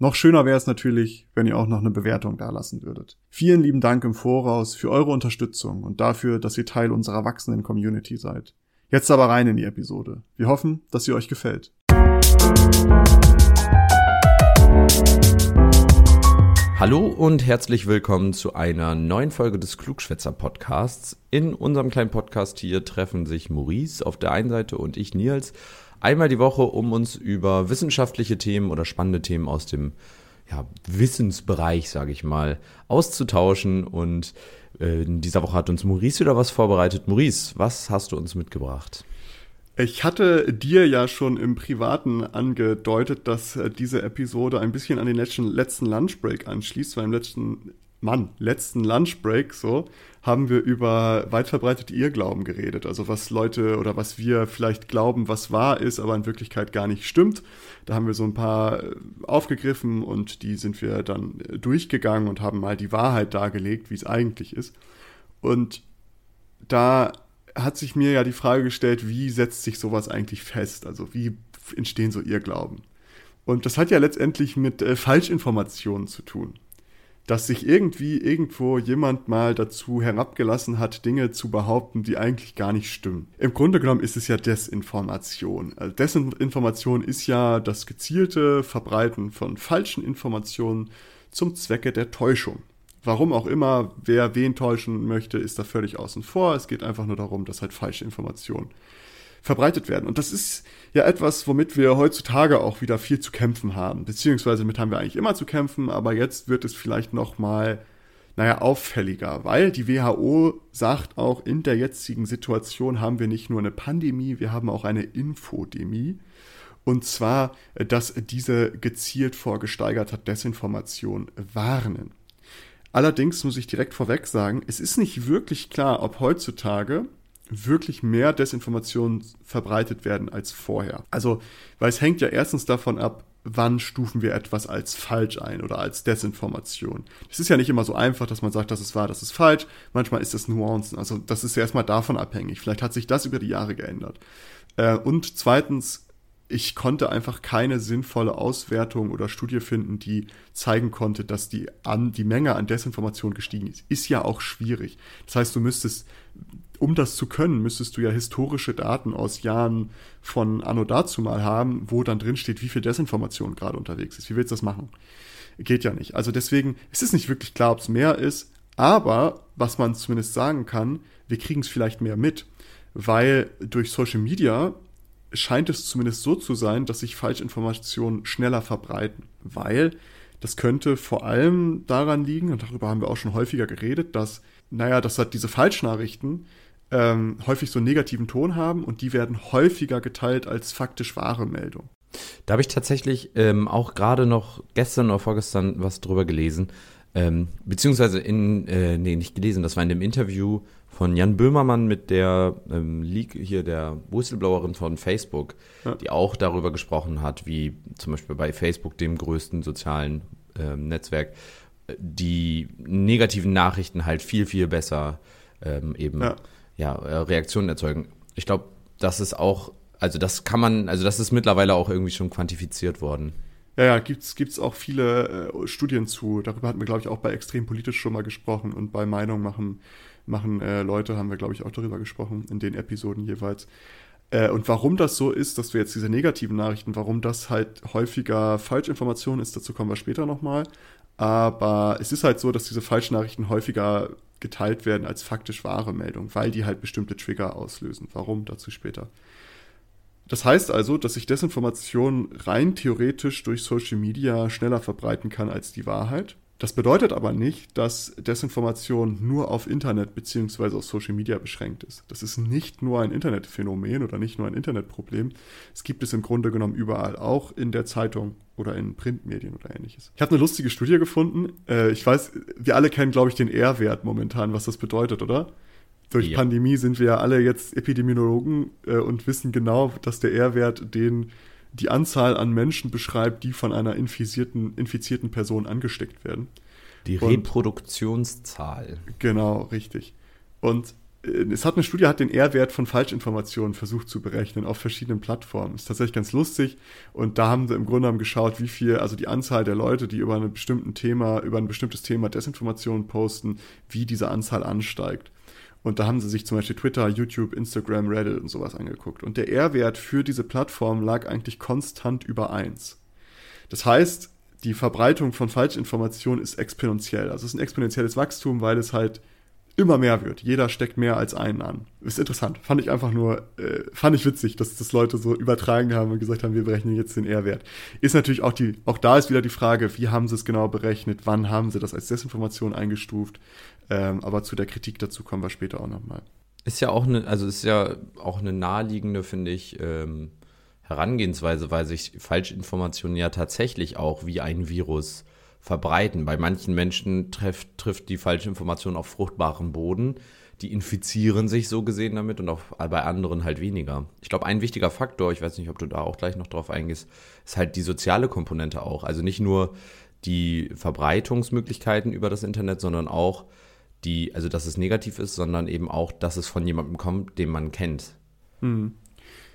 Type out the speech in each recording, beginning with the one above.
Noch schöner wäre es natürlich, wenn ihr auch noch eine Bewertung dalassen würdet. Vielen lieben Dank im Voraus für eure Unterstützung und dafür, dass ihr Teil unserer wachsenden Community seid. Jetzt aber rein in die Episode. Wir hoffen, dass sie euch gefällt. Hallo und herzlich willkommen zu einer neuen Folge des Klugschwätzer Podcasts. In unserem kleinen Podcast hier treffen sich Maurice auf der einen Seite und ich Nils einmal die Woche, um uns über wissenschaftliche Themen oder spannende Themen aus dem ja, Wissensbereich, sage ich mal, auszutauschen. Und äh, in dieser Woche hat uns Maurice wieder was vorbereitet. Maurice, was hast du uns mitgebracht? Ich hatte dir ja schon im Privaten angedeutet, dass äh, diese Episode ein bisschen an den letzten, letzten Lunchbreak anschließt, weil im letzten Mann, letzten Lunchbreak so, haben wir über weit verbreitete Irrglauben geredet. Also was Leute oder was wir vielleicht glauben, was wahr ist, aber in Wirklichkeit gar nicht stimmt. Da haben wir so ein paar äh, aufgegriffen und die sind wir dann äh, durchgegangen und haben mal die Wahrheit dargelegt, wie es eigentlich ist. Und da hat sich mir ja die Frage gestellt, wie setzt sich sowas eigentlich fest? Also wie entstehen so Irrglauben? Und das hat ja letztendlich mit äh, Falschinformationen zu tun dass sich irgendwie irgendwo jemand mal dazu herabgelassen hat, Dinge zu behaupten, die eigentlich gar nicht stimmen. Im Grunde genommen ist es ja Desinformation. Also Desinformation ist ja das gezielte Verbreiten von falschen Informationen zum Zwecke der Täuschung. Warum auch immer, wer wen täuschen möchte, ist da völlig außen vor. Es geht einfach nur darum, dass halt falsche Informationen verbreitet werden. Und das ist ja etwas, womit wir heutzutage auch wieder viel zu kämpfen haben. Beziehungsweise damit haben wir eigentlich immer zu kämpfen, aber jetzt wird es vielleicht noch mal naja, auffälliger, weil die WHO sagt auch, in der jetzigen Situation haben wir nicht nur eine Pandemie, wir haben auch eine Infodemie. Und zwar, dass diese gezielt vorgesteigerter Desinformation warnen. Allerdings muss ich direkt vorweg sagen, es ist nicht wirklich klar, ob heutzutage wirklich mehr Desinformationen verbreitet werden als vorher. Also, weil es hängt ja erstens davon ab, wann stufen wir etwas als falsch ein oder als Desinformation. Es ist ja nicht immer so einfach, dass man sagt, das ist wahr, das ist falsch. Manchmal ist das Nuancen. Also das ist ja erstmal davon abhängig. Vielleicht hat sich das über die Jahre geändert. Äh, und zweitens, ich konnte einfach keine sinnvolle Auswertung oder Studie finden, die zeigen konnte, dass die, an, die Menge an Desinformation gestiegen ist. Ist ja auch schwierig. Das heißt, du müsstest um das zu können, müsstest du ja historische Daten aus Jahren von Anno dazu mal haben, wo dann drin steht, wie viel Desinformation gerade unterwegs ist. Wie willst du das machen? Geht ja nicht. Also deswegen ist es nicht wirklich klar, ob es mehr ist, aber was man zumindest sagen kann, wir kriegen es vielleicht mehr mit, weil durch Social Media scheint es zumindest so zu sein, dass sich Falschinformationen schneller verbreiten, weil das könnte vor allem daran liegen, und darüber haben wir auch schon häufiger geredet, dass, naja, dass halt diese Falschnachrichten ähm, häufig so einen negativen Ton haben und die werden häufiger geteilt als faktisch wahre Meldung. Da habe ich tatsächlich ähm, auch gerade noch gestern oder vorgestern was drüber gelesen. Ähm, beziehungsweise in, äh, nee, nicht gelesen, das war in dem Interview von Jan Böhmermann mit der ähm, Leak hier, der Whistleblowerin von Facebook, ja. die auch darüber gesprochen hat, wie zum Beispiel bei Facebook, dem größten sozialen ähm, Netzwerk, die negativen Nachrichten halt viel, viel besser ähm, eben ja ja, äh, Reaktionen erzeugen. Ich glaube, das ist auch, also das kann man, also das ist mittlerweile auch irgendwie schon quantifiziert worden. Ja, ja, gibt's gibt's auch viele äh, Studien zu. Darüber hatten wir, glaube ich, auch bei extrem politisch schon mal gesprochen und bei Meinung machen machen äh, Leute haben wir, glaube ich, auch darüber gesprochen in den Episoden jeweils. Äh, und warum das so ist, dass wir jetzt diese negativen Nachrichten, warum das halt häufiger Falschinformationen ist, dazu kommen wir später nochmal. Aber es ist halt so, dass diese Falschnachrichten häufiger geteilt werden als faktisch wahre Meldung, weil die halt bestimmte Trigger auslösen. Warum? Dazu später. Das heißt also, dass sich Desinformation rein theoretisch durch Social Media schneller verbreiten kann als die Wahrheit. Das bedeutet aber nicht, dass Desinformation nur auf Internet bzw. auf Social Media beschränkt ist. Das ist nicht nur ein Internetphänomen oder nicht nur ein Internetproblem. Es gibt es im Grunde genommen überall, auch in der Zeitung oder in Printmedien oder ähnliches. Ich habe eine lustige Studie gefunden. Äh, ich weiß, wir alle kennen, glaube ich, den R-Wert momentan, was das bedeutet, oder? Durch ja. Pandemie sind wir ja alle jetzt Epidemiologen äh, und wissen genau, dass der R-Wert den die Anzahl an Menschen beschreibt, die von einer infizierten, infizierten Person angesteckt werden. Die Reproduktionszahl. genau, richtig. Und äh, es hat eine Studie, hat den R-Wert von Falschinformationen versucht zu berechnen auf verschiedenen Plattformen. Ist tatsächlich ganz lustig. Und da haben sie im Grunde genommen geschaut, wie viel, also die Anzahl der Leute, die über ein bestimmtes Thema, über ein bestimmtes Thema Desinformationen posten, wie diese Anzahl ansteigt. Und da haben sie sich zum Beispiel Twitter, YouTube, Instagram, Reddit und sowas angeguckt. Und der R-Wert für diese Plattform lag eigentlich konstant über 1. Das heißt, die Verbreitung von Falschinformationen ist exponentiell. Also es ist ein exponentielles Wachstum, weil es halt immer mehr wird. Jeder steckt mehr als einen an. Ist interessant. Fand ich einfach nur, äh, fand ich witzig, dass das Leute so übertragen haben und gesagt haben, wir berechnen jetzt den R-Wert. Ist natürlich auch die, auch da ist wieder die Frage, wie haben sie es genau berechnet, wann haben sie das als Desinformation eingestuft, ähm, aber zu der Kritik dazu kommen wir später auch nochmal. Ist ja auch eine, also ist ja auch eine naheliegende, finde ich, ähm, Herangehensweise, weil sich Falschinformationen ja tatsächlich auch wie ein Virus verbreiten. Bei manchen Menschen trifft, trifft die Falschinformation auf fruchtbaren Boden. Die infizieren sich so gesehen damit und auch bei anderen halt weniger. Ich glaube, ein wichtiger Faktor, ich weiß nicht, ob du da auch gleich noch drauf eingehst, ist halt die soziale Komponente auch. Also nicht nur die Verbreitungsmöglichkeiten über das Internet, sondern auch die, also dass es negativ ist, sondern eben auch, dass es von jemandem kommt, den man kennt. Mhm.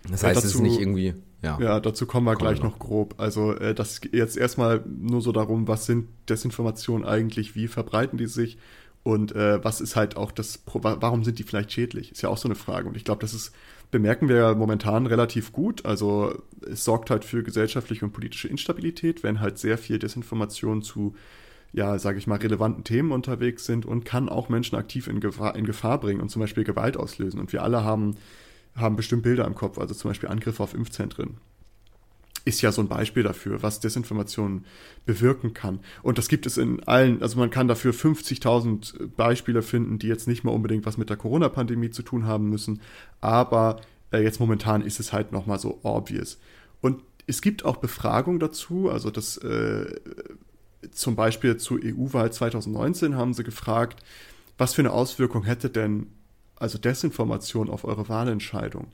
Das heißt, es ist nicht irgendwie. Ja, ja dazu kommen wir kommen gleich noch. noch grob. Also, äh, das jetzt erstmal nur so darum, was sind Desinformationen eigentlich, wie verbreiten die sich und äh, was ist halt auch das, warum sind die vielleicht schädlich? Ist ja auch so eine Frage. Und ich glaube, das ist, bemerken wir ja momentan relativ gut. Also, es sorgt halt für gesellschaftliche und politische Instabilität, wenn halt sehr viel Desinformation zu ja, sage ich mal, relevanten Themen unterwegs sind und kann auch Menschen aktiv in Gefahr, in Gefahr bringen und zum Beispiel Gewalt auslösen. Und wir alle haben, haben bestimmt Bilder im Kopf, also zum Beispiel Angriffe auf Impfzentren. Ist ja so ein Beispiel dafür, was Desinformation bewirken kann. Und das gibt es in allen, also man kann dafür 50.000 Beispiele finden, die jetzt nicht mal unbedingt was mit der Corona-Pandemie zu tun haben müssen, aber äh, jetzt momentan ist es halt nochmal so obvious. Und es gibt auch Befragungen dazu, also das äh, zum Beispiel zur EU-Wahl 2019 haben sie gefragt, was für eine Auswirkung hätte denn also Desinformation auf eure Wahlentscheidung?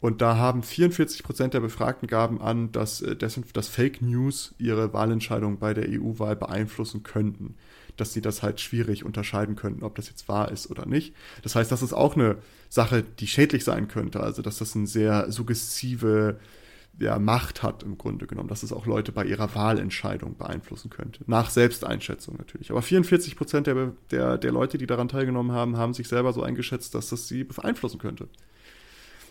Und da haben 44 Prozent der Befragten gaben an, dass, äh, dass Fake News ihre Wahlentscheidung bei der EU-Wahl beeinflussen könnten. Dass sie das halt schwierig unterscheiden könnten, ob das jetzt wahr ist oder nicht. Das heißt, das ist auch eine Sache, die schädlich sein könnte. Also, dass das eine sehr suggestive ja, Macht hat im Grunde genommen, dass es auch Leute bei ihrer Wahlentscheidung beeinflussen könnte. Nach Selbsteinschätzung natürlich. Aber 44 Prozent der, der, der Leute, die daran teilgenommen haben, haben sich selber so eingeschätzt, dass das sie beeinflussen könnte.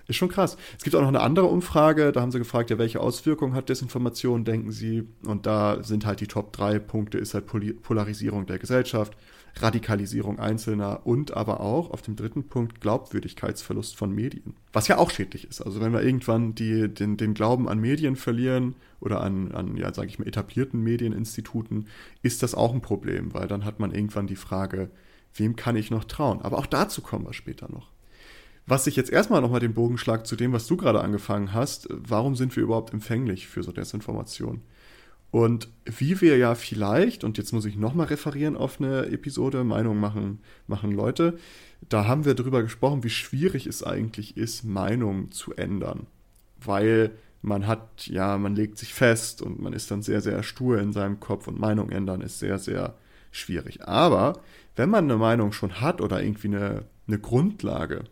Ist schon krass. Es gibt auch noch eine andere Umfrage, da haben sie gefragt, ja, welche Auswirkungen hat Desinformation, denken sie? Und da sind halt die Top 3 Punkte, ist halt Polarisierung der Gesellschaft, Radikalisierung Einzelner und aber auch auf dem dritten Punkt Glaubwürdigkeitsverlust von Medien. Was ja auch schädlich ist. Also wenn wir irgendwann die, den, den Glauben an Medien verlieren oder an, an ja, sage ich mal, etablierten Medieninstituten, ist das auch ein Problem, weil dann hat man irgendwann die Frage, wem kann ich noch trauen? Aber auch dazu kommen wir später noch. Was ich jetzt erstmal nochmal den Bogen schlagt zu dem, was du gerade angefangen hast, warum sind wir überhaupt empfänglich für so Desinformation? Und wie wir ja vielleicht, und jetzt muss ich nochmal referieren auf eine Episode, Meinung machen, machen Leute, da haben wir darüber gesprochen, wie schwierig es eigentlich ist, Meinung zu ändern. Weil man hat, ja, man legt sich fest und man ist dann sehr, sehr stur in seinem Kopf und Meinung ändern ist sehr, sehr schwierig. Aber wenn man eine Meinung schon hat oder irgendwie eine, eine Grundlage,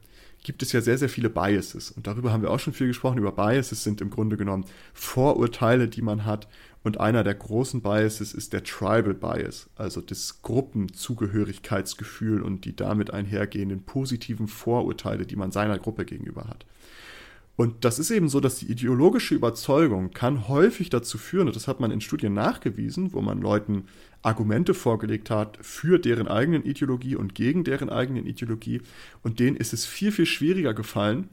gibt es ja sehr, sehr viele Biases. Und darüber haben wir auch schon viel gesprochen. Über Biases sind im Grunde genommen Vorurteile, die man hat und einer der großen Biases ist der Tribal Bias, also das Gruppenzugehörigkeitsgefühl und die damit einhergehenden positiven Vorurteile, die man seiner Gruppe gegenüber hat. Und das ist eben so, dass die ideologische Überzeugung kann häufig dazu führen, und das hat man in Studien nachgewiesen, wo man Leuten Argumente vorgelegt hat für deren eigenen Ideologie und gegen deren eigenen Ideologie, und denen ist es viel, viel schwieriger gefallen,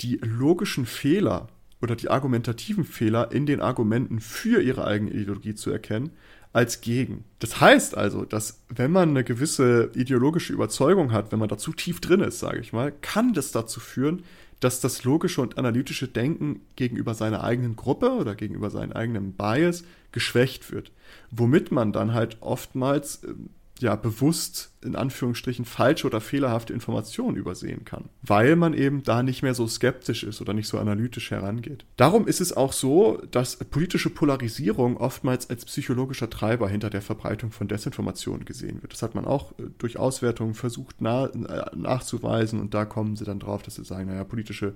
die logischen Fehler oder die argumentativen Fehler in den Argumenten für ihre eigene Ideologie zu erkennen, als gegen. Das heißt also, dass wenn man eine gewisse ideologische Überzeugung hat, wenn man dazu tief drin ist, sage ich mal, kann das dazu führen, dass das logische und analytische Denken gegenüber seiner eigenen Gruppe oder gegenüber seinem eigenen Bias geschwächt wird. Womit man dann halt oftmals ähm, ja bewusst in Anführungsstrichen falsche oder fehlerhafte Informationen übersehen kann, weil man eben da nicht mehr so skeptisch ist oder nicht so analytisch herangeht. Darum ist es auch so, dass politische Polarisierung oftmals als psychologischer Treiber hinter der Verbreitung von Desinformationen gesehen wird. Das hat man auch äh, durch Auswertungen versucht na, äh, nachzuweisen und da kommen sie dann drauf, dass sie sagen, naja, politische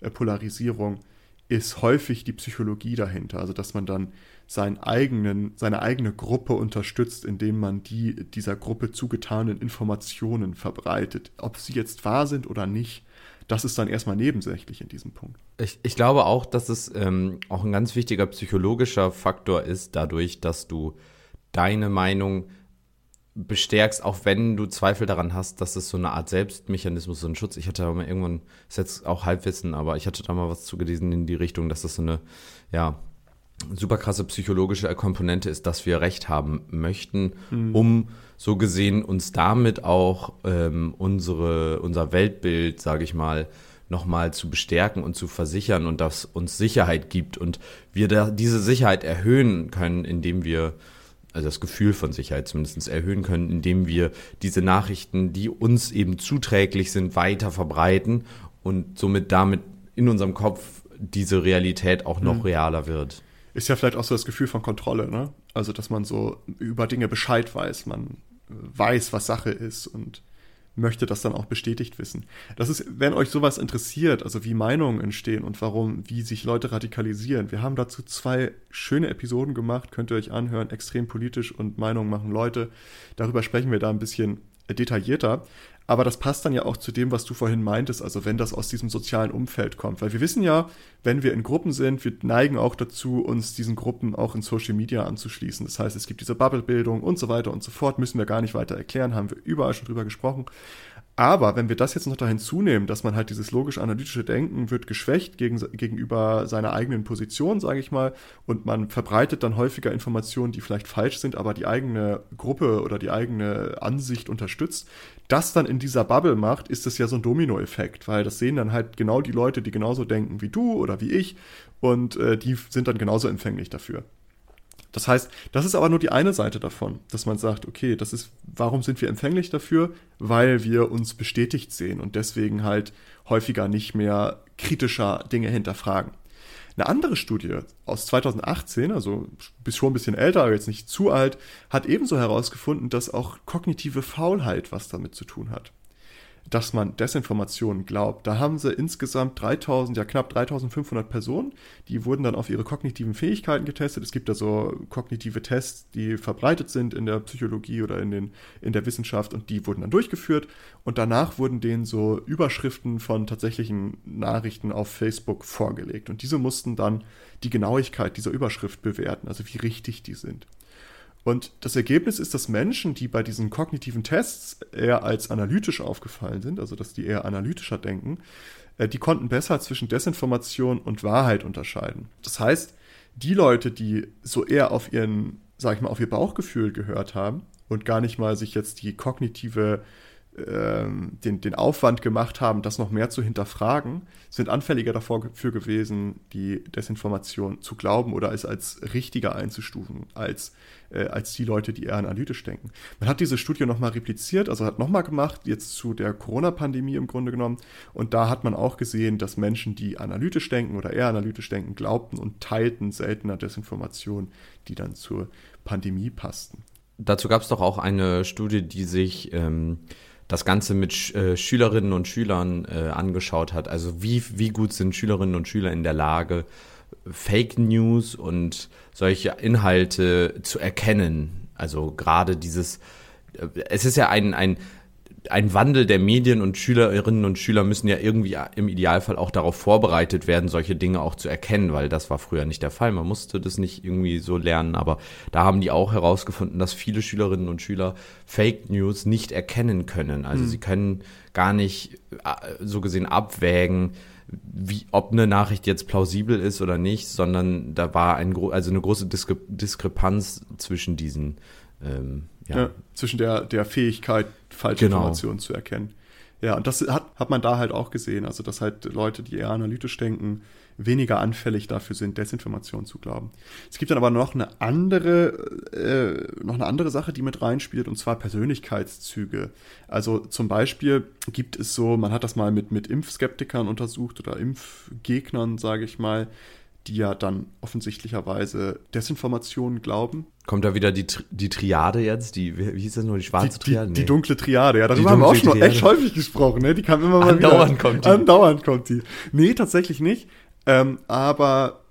äh, Polarisierung ist häufig die Psychologie dahinter, also dass man dann seinen eigenen, seine eigene Gruppe unterstützt, indem man die dieser Gruppe zugetanen Informationen verbreitet. Ob sie jetzt wahr sind oder nicht, das ist dann erstmal nebensächlich in diesem Punkt. Ich, ich glaube auch, dass es ähm, auch ein ganz wichtiger psychologischer Faktor ist, dadurch, dass du deine Meinung bestärkst, auch wenn du Zweifel daran hast, dass es so eine Art Selbstmechanismus, so ein Schutz. Ich hatte da mal irgendwann, ist jetzt auch Halbwissen, aber ich hatte da mal was zugelesen in die Richtung, dass das so eine, ja, super krasse psychologische Komponente ist, dass wir Recht haben möchten, mhm. um so gesehen uns damit auch ähm, unsere, unser Weltbild, sage ich mal, nochmal zu bestärken und zu versichern und das uns Sicherheit gibt und wir da diese Sicherheit erhöhen können, indem wir also das Gefühl von Sicherheit zumindest erhöhen können, indem wir diese Nachrichten, die uns eben zuträglich sind, weiter verbreiten und somit damit in unserem Kopf diese Realität auch noch mhm. realer wird ist ja vielleicht auch so das Gefühl von Kontrolle, ne? Also, dass man so über Dinge Bescheid weiß, man weiß, was Sache ist und möchte das dann auch bestätigt wissen. Das ist, wenn euch sowas interessiert, also wie Meinungen entstehen und warum, wie sich Leute radikalisieren. Wir haben dazu zwei schöne Episoden gemacht, könnt ihr euch anhören, extrem politisch und Meinungen machen Leute. Darüber sprechen wir da ein bisschen detaillierter. Aber das passt dann ja auch zu dem, was du vorhin meintest, also wenn das aus diesem sozialen Umfeld kommt. Weil wir wissen ja, wenn wir in Gruppen sind, wir neigen auch dazu, uns diesen Gruppen auch in Social Media anzuschließen. Das heißt, es gibt diese Bubble-Bildung und so weiter und so fort, müssen wir gar nicht weiter erklären, haben wir überall schon drüber gesprochen. Aber wenn wir das jetzt noch dahin zunehmen, dass man halt dieses logisch-analytische Denken wird geschwächt gegen, gegenüber seiner eigenen Position, sage ich mal, und man verbreitet dann häufiger Informationen, die vielleicht falsch sind, aber die eigene Gruppe oder die eigene Ansicht unterstützt, das dann in dieser Bubble macht, ist das ja so ein Dominoeffekt, weil das sehen dann halt genau die Leute, die genauso denken wie du oder wie ich und äh, die sind dann genauso empfänglich dafür. Das heißt, das ist aber nur die eine Seite davon, dass man sagt, okay, das ist, warum sind wir empfänglich dafür? Weil wir uns bestätigt sehen und deswegen halt häufiger nicht mehr kritischer Dinge hinterfragen. Eine andere Studie aus 2018, also bis schon ein bisschen älter, aber jetzt nicht zu alt, hat ebenso herausgefunden, dass auch kognitive Faulheit was damit zu tun hat dass man Desinformationen glaubt. Da haben sie insgesamt 3000, ja knapp 3500 Personen, die wurden dann auf ihre kognitiven Fähigkeiten getestet. Es gibt da so kognitive Tests, die verbreitet sind in der Psychologie oder in, den, in der Wissenschaft und die wurden dann durchgeführt und danach wurden denen so Überschriften von tatsächlichen Nachrichten auf Facebook vorgelegt und diese mussten dann die Genauigkeit dieser Überschrift bewerten, also wie richtig die sind. Und das Ergebnis ist, dass Menschen, die bei diesen kognitiven Tests eher als analytisch aufgefallen sind, also dass die eher analytischer denken, äh, die konnten besser zwischen Desinformation und Wahrheit unterscheiden. Das heißt, die Leute, die so eher auf ihren, sag ich mal, auf ihr Bauchgefühl gehört haben und gar nicht mal sich jetzt die kognitive ähm, den, den Aufwand gemacht haben, das noch mehr zu hinterfragen, sind anfälliger dafür gewesen, die Desinformation zu glauben oder es als richtiger einzustufen, als, äh, als die Leute, die eher analytisch denken. Man hat diese Studie nochmal repliziert, also hat nochmal gemacht, jetzt zu der Corona-Pandemie im Grunde genommen. Und da hat man auch gesehen, dass Menschen, die analytisch denken oder eher analytisch denken, glaubten und teilten seltener Desinformation, die dann zur Pandemie passten. Dazu gab es doch auch eine Studie, die sich ähm, das Ganze mit äh, Schülerinnen und Schülern äh, angeschaut hat. Also wie, wie gut sind Schülerinnen und Schüler in der Lage, Fake News und solche Inhalte zu erkennen. Also gerade dieses, äh, es ist ja ein, ein ein Wandel der Medien und Schülerinnen und Schüler müssen ja irgendwie im Idealfall auch darauf vorbereitet werden, solche Dinge auch zu erkennen, weil das war früher nicht der Fall. Man musste das nicht irgendwie so lernen, aber da haben die auch herausgefunden, dass viele Schülerinnen und Schüler Fake News nicht erkennen können. Also mhm. sie können gar nicht äh, so gesehen abwägen, wie, ob eine Nachricht jetzt plausibel ist oder nicht, sondern da war ein, also eine große Diskre Diskrepanz zwischen diesen ähm, ja. ja. zwischen der, der Fähigkeit, falsche genau. Informationen zu erkennen. Ja, und das hat, hat man da halt auch gesehen. Also, dass halt Leute, die eher analytisch denken, weniger anfällig dafür sind, Desinformation zu glauben. Es gibt dann aber noch eine andere, äh, noch eine andere Sache, die mit reinspielt, und zwar Persönlichkeitszüge. Also zum Beispiel gibt es so, man hat das mal mit, mit Impfskeptikern untersucht oder Impfgegnern, sage ich mal, die ja dann offensichtlicherweise Desinformationen glauben. Kommt da wieder die, die Triade jetzt? Die, wie hieß das nur, die schwarze die, Triade? Die, nee. die dunkle Triade, ja, darüber haben wir auch schon Triade. echt häufig gesprochen, ne? Die kam immer mal Andauernd wieder. kommt die. Andauernd kommt die. Nee, tatsächlich nicht. Ähm, aber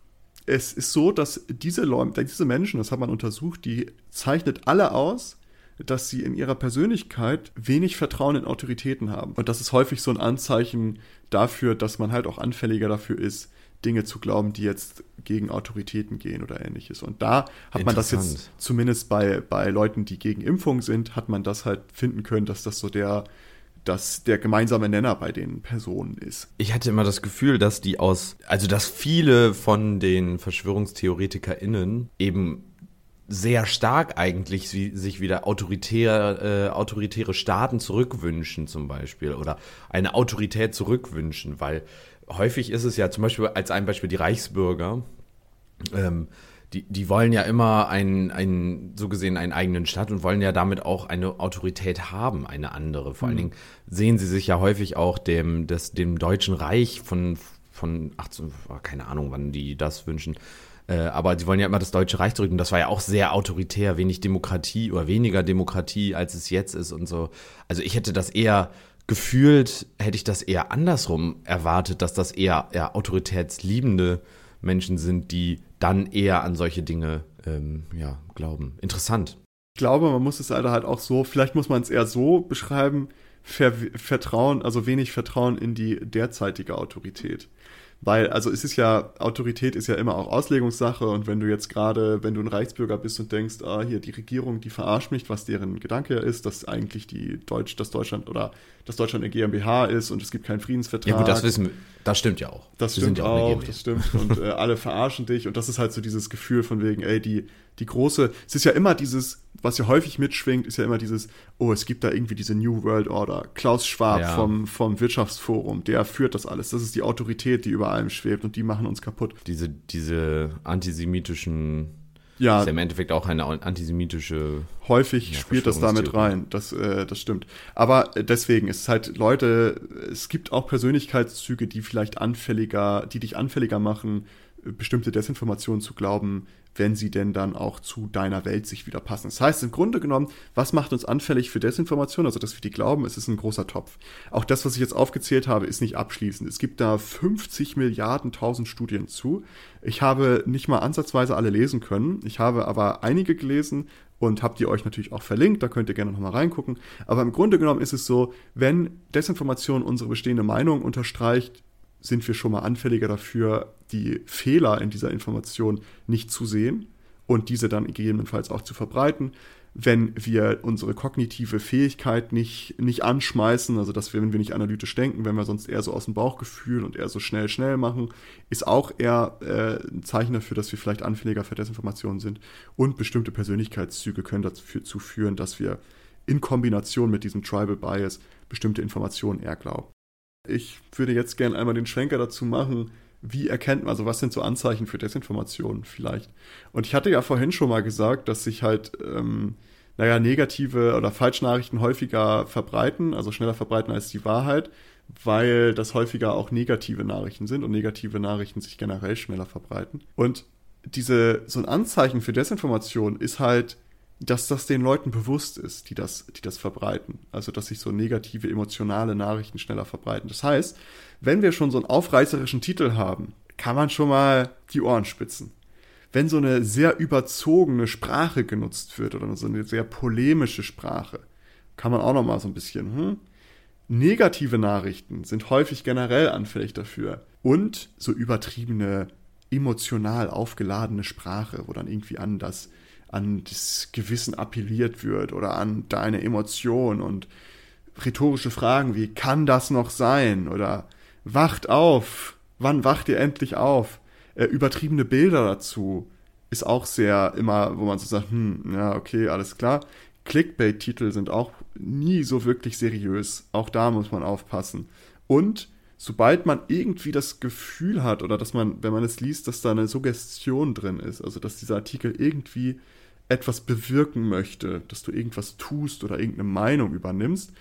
es ist so, dass diese Leute, diese Menschen, das hat man untersucht, die zeichnet alle aus, dass sie in ihrer Persönlichkeit wenig Vertrauen in Autoritäten haben. Und das ist häufig so ein Anzeichen dafür, dass man halt auch anfälliger dafür ist, Dinge zu glauben, die jetzt gegen Autoritäten gehen oder ähnliches. Und da hat man das jetzt zumindest bei, bei Leuten, die gegen Impfung sind, hat man das halt finden können, dass das so der, dass der gemeinsame Nenner bei den Personen ist. Ich hatte immer das Gefühl, dass die aus, also dass viele von den VerschwörungstheoretikerInnen eben sehr stark eigentlich sich wieder autoritär, äh, autoritäre Staaten zurückwünschen zum Beispiel oder eine Autorität zurückwünschen, weil häufig ist es ja zum Beispiel als ein Beispiel die Reichsbürger, ähm, die, die wollen ja immer einen, einen, so gesehen einen eigenen Staat und wollen ja damit auch eine Autorität haben, eine andere. Vor mhm. allen Dingen sehen sie sich ja häufig auch dem, des, dem Deutschen Reich von, von 18, keine Ahnung, wann die das wünschen. Äh, aber sie wollen ja immer das Deutsche Reich zurück und das war ja auch sehr autoritär, wenig Demokratie oder weniger Demokratie, als es jetzt ist und so. Also ich hätte das eher gefühlt hätte ich das eher andersrum erwartet, dass das eher, eher autoritätsliebende Menschen sind, die dann eher an solche Dinge ähm, ja, glauben. Interessant. Ich glaube, man muss es leider halt auch so, vielleicht muss man es eher so beschreiben, Ver Vertrauen, also wenig Vertrauen in die derzeitige Autorität. Weil, also es ist ja, Autorität ist ja immer auch Auslegungssache und wenn du jetzt gerade, wenn du ein Reichsbürger bist und denkst, ah, hier die Regierung, die verarscht mich, was deren Gedanke ist, dass eigentlich die Deutsch, dass Deutschland oder dass Deutschland eine GmbH ist und es gibt keinen Friedensvertrag. Ja gut, das wissen wir, das stimmt ja auch. Das wir stimmt ja auch, auch das stimmt und äh, alle verarschen dich und das ist halt so dieses Gefühl von wegen, ey, die, die große, es ist ja immer dieses, was ja häufig mitschwingt, ist ja immer dieses, oh, es gibt da irgendwie diese New World Order. Klaus Schwab ja. vom, vom Wirtschaftsforum, der führt das alles. Das ist die Autorität, die über allem schwebt und die machen uns kaputt. Diese, diese antisemitischen ja, ist ja im Endeffekt auch eine antisemitische. Häufig ja, spielt das damit rein, das, äh, das stimmt. Aber äh, deswegen ist es halt, Leute, es gibt auch Persönlichkeitszüge, die vielleicht anfälliger, die dich anfälliger machen, bestimmte Desinformationen zu glauben, wenn sie denn dann auch zu deiner Welt sich wieder passen. Das heißt, im Grunde genommen, was macht uns anfällig für Desinformation? Also, dass wir die glauben, es ist ein großer Topf. Auch das, was ich jetzt aufgezählt habe, ist nicht abschließend. Es gibt da 50 Milliarden tausend Studien zu. Ich habe nicht mal ansatzweise alle lesen können. Ich habe aber einige gelesen und habt ihr euch natürlich auch verlinkt, da könnt ihr gerne nochmal reingucken. Aber im Grunde genommen ist es so, wenn Desinformation unsere bestehende Meinung unterstreicht, sind wir schon mal anfälliger dafür, die Fehler in dieser Information nicht zu sehen und diese dann gegebenenfalls auch zu verbreiten. Wenn wir unsere kognitive Fähigkeit nicht, nicht anschmeißen, also dass wir, wenn wir nicht analytisch denken, wenn wir sonst eher so aus dem Bauchgefühl und eher so schnell, schnell machen, ist auch eher äh, ein Zeichen dafür, dass wir vielleicht anfälliger für Desinformationen sind. Und bestimmte Persönlichkeitszüge können dazu führen, dass wir in Kombination mit diesem Tribal Bias bestimmte Informationen eher glauben. Ich würde jetzt gerne einmal den Schwenker dazu machen, wie erkennt man, also was sind so Anzeichen für Desinformation vielleicht? Und ich hatte ja vorhin schon mal gesagt, dass sich halt, ähm, naja, negative oder Falschnachrichten häufiger verbreiten, also schneller verbreiten als die Wahrheit, weil das häufiger auch negative Nachrichten sind und negative Nachrichten sich generell schneller verbreiten. Und diese, so ein Anzeichen für Desinformation ist halt dass das den Leuten bewusst ist, die das, die das verbreiten. Also, dass sich so negative, emotionale Nachrichten schneller verbreiten. Das heißt, wenn wir schon so einen aufreißerischen Titel haben, kann man schon mal die Ohren spitzen. Wenn so eine sehr überzogene Sprache genutzt wird oder so eine sehr polemische Sprache, kann man auch noch mal so ein bisschen, hm, Negative Nachrichten sind häufig generell anfällig dafür. Und so übertriebene, emotional aufgeladene Sprache, wo dann irgendwie an das, an das Gewissen appelliert wird oder an deine Emotion und rhetorische Fragen wie, kann das noch sein? Oder wacht auf, wann wacht ihr endlich auf? Äh, übertriebene Bilder dazu ist auch sehr immer, wo man so sagt, hm, ja, okay, alles klar. Clickbait-Titel sind auch nie so wirklich seriös. Auch da muss man aufpassen. Und sobald man irgendwie das Gefühl hat oder dass man, wenn man es liest, dass da eine Suggestion drin ist, also dass dieser Artikel irgendwie etwas bewirken möchte, dass du irgendwas tust oder irgendeine Meinung übernimmst,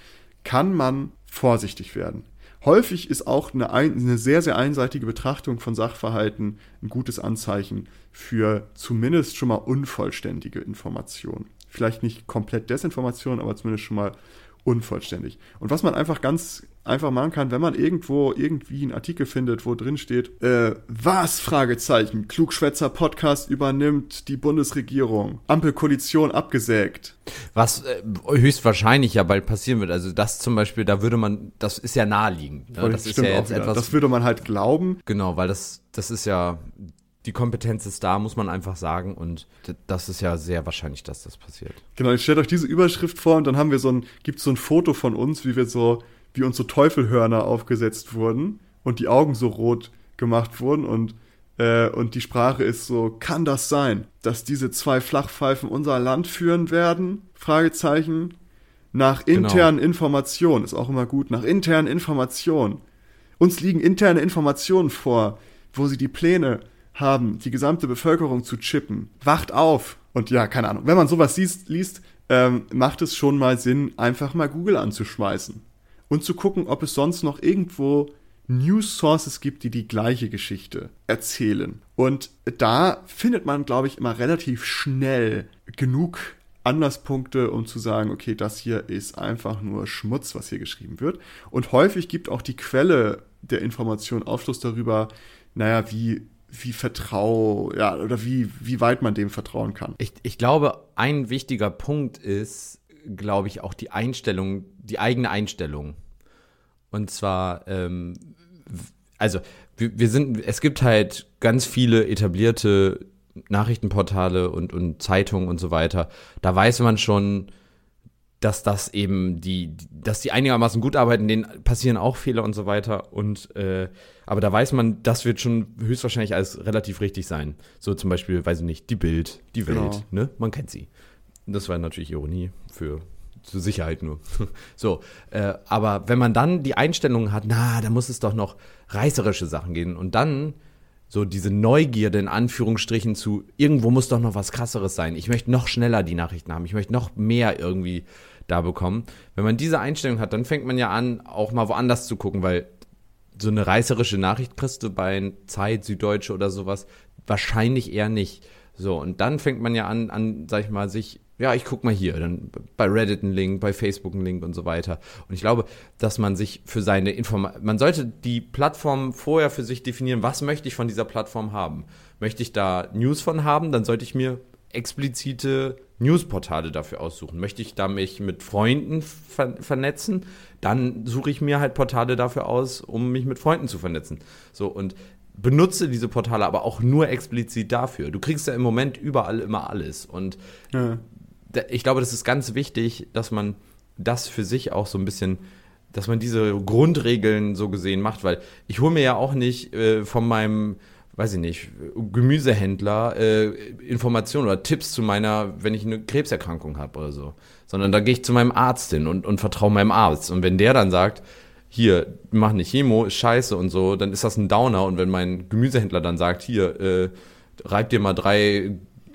kann man vorsichtig werden. Häufig ist auch eine, eine, sehr, sehr einseitige Betrachtung von Sachverhalten ein gutes Anzeichen für zumindest schon mal unvollständige Informationen. Vielleicht nicht komplett Desinformation, aber zumindest schon mal unvollständig. Und was man einfach ganz einfach machen kann, wenn man irgendwo irgendwie einen Artikel findet, wo drin steht, äh, was, Fragezeichen, Klugschwätzer Podcast übernimmt die Bundesregierung, Ampelkoalition abgesägt. Was äh, höchstwahrscheinlich ja bald passieren wird. Also das zum Beispiel, da würde man, das ist ja naheliegend. Ne? Das, ist ja jetzt etwas. Das würde man halt glauben. Genau, weil das, das ist ja die Kompetenz ist da, muss man einfach sagen. Und das ist ja sehr wahrscheinlich, dass das passiert. Genau, ich stelle euch diese Überschrift vor und dann haben wir so ein, gibt so ein Foto von uns, wie wir so, wie uns so Teufelhörner aufgesetzt wurden und die Augen so rot gemacht wurden und äh, und die Sprache ist so, kann das sein, dass diese zwei Flachpfeifen unser Land führen werden? Fragezeichen. Nach genau. internen genau. Informationen, ist auch immer gut, nach internen Informationen. Uns liegen interne Informationen vor, wo sie die Pläne haben, die gesamte Bevölkerung zu chippen. Wacht auf! Und ja, keine Ahnung. Wenn man sowas liest, liest ähm, macht es schon mal Sinn, einfach mal Google anzuschmeißen und zu gucken, ob es sonst noch irgendwo News Sources gibt, die die gleiche Geschichte erzählen. Und da findet man, glaube ich, immer relativ schnell genug Anlasspunkte, um zu sagen, okay, das hier ist einfach nur Schmutz, was hier geschrieben wird. Und häufig gibt auch die Quelle der Information Aufschluss darüber, naja, wie wie vertrau, ja, oder wie, wie weit man dem vertrauen kann. Ich, ich glaube, ein wichtiger Punkt ist, glaube ich, auch die Einstellung, die eigene Einstellung. Und zwar, ähm, also, wir, wir sind, es gibt halt ganz viele etablierte Nachrichtenportale und, und Zeitungen und so weiter. Da weiß man schon, dass das eben die, dass die einigermaßen gut arbeiten, denen passieren auch Fehler und so weiter. Und äh, aber da weiß man, das wird schon höchstwahrscheinlich alles relativ richtig sein. So zum Beispiel, weiß ich nicht, die Bild, die Welt, genau. ne? Man kennt sie. Das war natürlich Ironie für zur Sicherheit nur. so, äh, aber wenn man dann die Einstellung hat, na, da muss es doch noch reißerische Sachen gehen und dann so diese Neugierde in Anführungsstrichen zu, irgendwo muss doch noch was krasseres sein. Ich möchte noch schneller die Nachrichten haben. Ich möchte noch mehr irgendwie da bekommen. Wenn man diese Einstellung hat, dann fängt man ja an, auch mal woanders zu gucken, weil so eine reißerische Nachricht kriegst du bei Zeit, Süddeutsche oder sowas wahrscheinlich eher nicht. So, und dann fängt man ja an, an, sag ich mal, sich, ja, ich guck mal hier, dann bei Reddit einen Link, bei Facebook einen Link und so weiter. Und ich glaube, dass man sich für seine Information, man sollte die Plattform vorher für sich definieren, was möchte ich von dieser Plattform haben? Möchte ich da News von haben, dann sollte ich mir explizite Newsportale dafür aussuchen. Möchte ich da mich mit Freunden ver vernetzen, dann suche ich mir halt Portale dafür aus, um mich mit Freunden zu vernetzen. So und benutze diese Portale aber auch nur explizit dafür. Du kriegst ja im Moment überall immer alles und ja. Ich glaube, das ist ganz wichtig, dass man das für sich auch so ein bisschen dass man diese Grundregeln so gesehen macht, weil ich hole mir ja auch nicht äh, von meinem weiß ich nicht, Gemüsehändler äh, Informationen oder Tipps zu meiner, wenn ich eine Krebserkrankung habe oder so. Sondern da gehe ich zu meinem Arzt hin und, und vertraue meinem Arzt. Und wenn der dann sagt, hier, mach nicht Chemo, ist scheiße und so, dann ist das ein Downer. Und wenn mein Gemüsehändler dann sagt, hier, äh, reib dir mal drei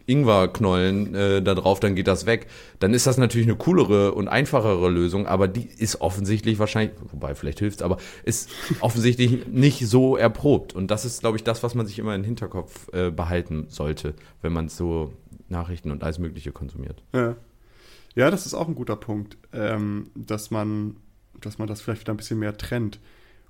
Ingwerknollen äh, da drauf, dann geht das weg. Dann ist das natürlich eine coolere und einfachere Lösung, aber die ist offensichtlich wahrscheinlich, wobei vielleicht hilft aber ist offensichtlich nicht so erprobt. Und das ist, glaube ich, das, was man sich immer im Hinterkopf äh, behalten sollte, wenn man so Nachrichten und alles Mögliche konsumiert. Ja. Ja, das ist auch ein guter Punkt, ähm, dass man, dass man das vielleicht wieder ein bisschen mehr trennt.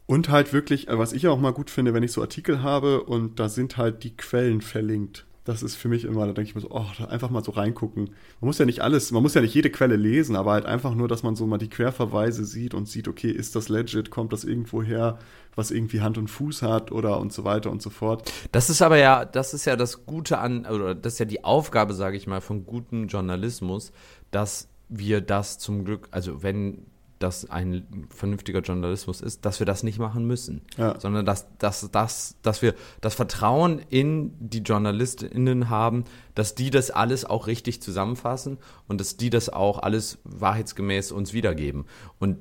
Und halt wirklich, äh, was ich auch mal gut finde, wenn ich so Artikel habe und da sind halt die Quellen verlinkt Das ist für mich immer, da denke ich mir so, oh, einfach mal so reingucken. Man muss ja nicht alles, man muss ja nicht jede Quelle lesen, aber halt einfach nur, dass man so mal die Querverweise sieht und sieht, okay, ist das legit, kommt das irgendwo her, was irgendwie Hand und Fuß hat oder und so weiter und so fort. Das ist aber ja, das ist ja das Gute an, oder das ist ja die Aufgabe, sage ich mal, von gutem Journalismus, dass wir das zum Glück, also wenn das ein vernünftiger Journalismus ist, dass wir das nicht machen müssen, ja. sondern dass, dass, dass, dass wir das Vertrauen in die JournalistInnen haben, dass die das alles auch richtig zusammenfassen und dass die das auch alles wahrheitsgemäß uns wiedergeben. Und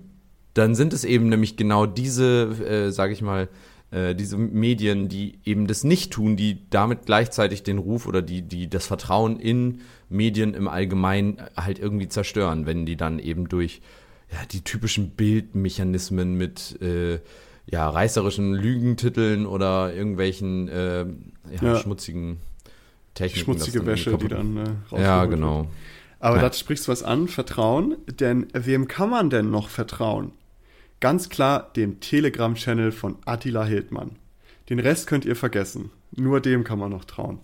dann sind es eben nämlich genau diese, äh, sage ich mal, äh, diese Medien, die eben das nicht tun, die damit gleichzeitig den Ruf oder die, die das Vertrauen in Medien im Allgemeinen halt irgendwie zerstören, wenn die dann eben durch ja, die typischen Bildmechanismen mit äh, ja, reißerischen Lügentiteln oder irgendwelchen äh, ja, ja. schmutzigen Techniken. Schmutzige Wäsche, die dann äh, Ja, genau. Wird. Aber ja. da sprichst du was an, Vertrauen. Denn wem kann man denn noch vertrauen? Ganz klar dem Telegram-Channel von Attila Hildmann. Den Rest könnt ihr vergessen. Nur dem kann man noch trauen.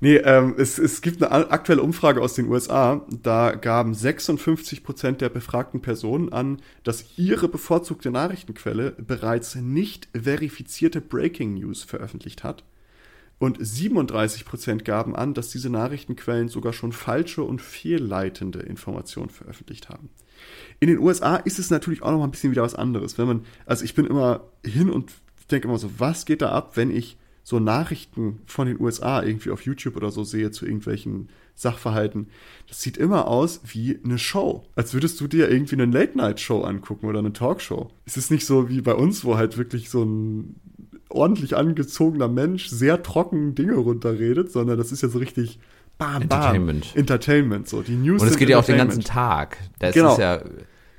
Nee, ähm, es, es gibt eine aktuelle Umfrage aus den USA. Da gaben 56 Prozent der befragten Personen an, dass ihre bevorzugte Nachrichtenquelle bereits nicht verifizierte Breaking News veröffentlicht hat. Und 37 Prozent gaben an, dass diese Nachrichtenquellen sogar schon falsche und fehlleitende Informationen veröffentlicht haben. In den USA ist es natürlich auch noch mal ein bisschen wieder was anderes. Wenn man, also ich bin immer hin und denke immer so, was geht da ab, wenn ich so Nachrichten von den USA irgendwie auf YouTube oder so sehe zu irgendwelchen Sachverhalten. Das sieht immer aus wie eine Show. Als würdest du dir irgendwie eine Late-Night-Show angucken oder eine Talkshow. Es ist nicht so wie bei uns, wo halt wirklich so ein ordentlich angezogener Mensch sehr trocken Dinge runterredet, sondern das ist ja so richtig bam, Entertainment. Bam. Entertainment, so. Die News Und es geht ja auch den ganzen Tag. Das genau. ist ja,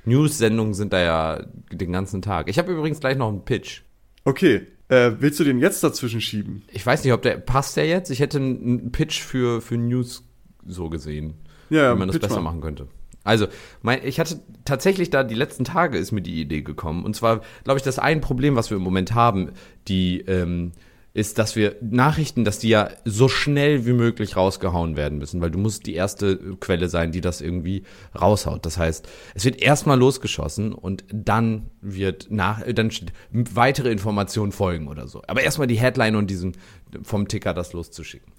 News-Sendungen sind da ja den ganzen Tag. Ich habe übrigens gleich noch einen Pitch. Okay, äh, willst du den jetzt dazwischen schieben? Ich weiß nicht, ob der passt der jetzt. Ich hätte einen Pitch für, für News so gesehen, ja, wie man das besser mal. machen könnte. Also, mein, ich hatte tatsächlich da die letzten Tage ist mir die Idee gekommen. Und zwar, glaube ich, das ein Problem, was wir im Moment haben, die ähm, ist, dass wir Nachrichten, dass die ja so schnell wie möglich rausgehauen werden müssen, weil du musst die erste Quelle sein, die das irgendwie raushaut. Das heißt, es wird erstmal losgeschossen und dann wird nach, dann weitere Informationen folgen oder so. Aber erstmal die Headline und diesen vom Ticker das loszuschicken.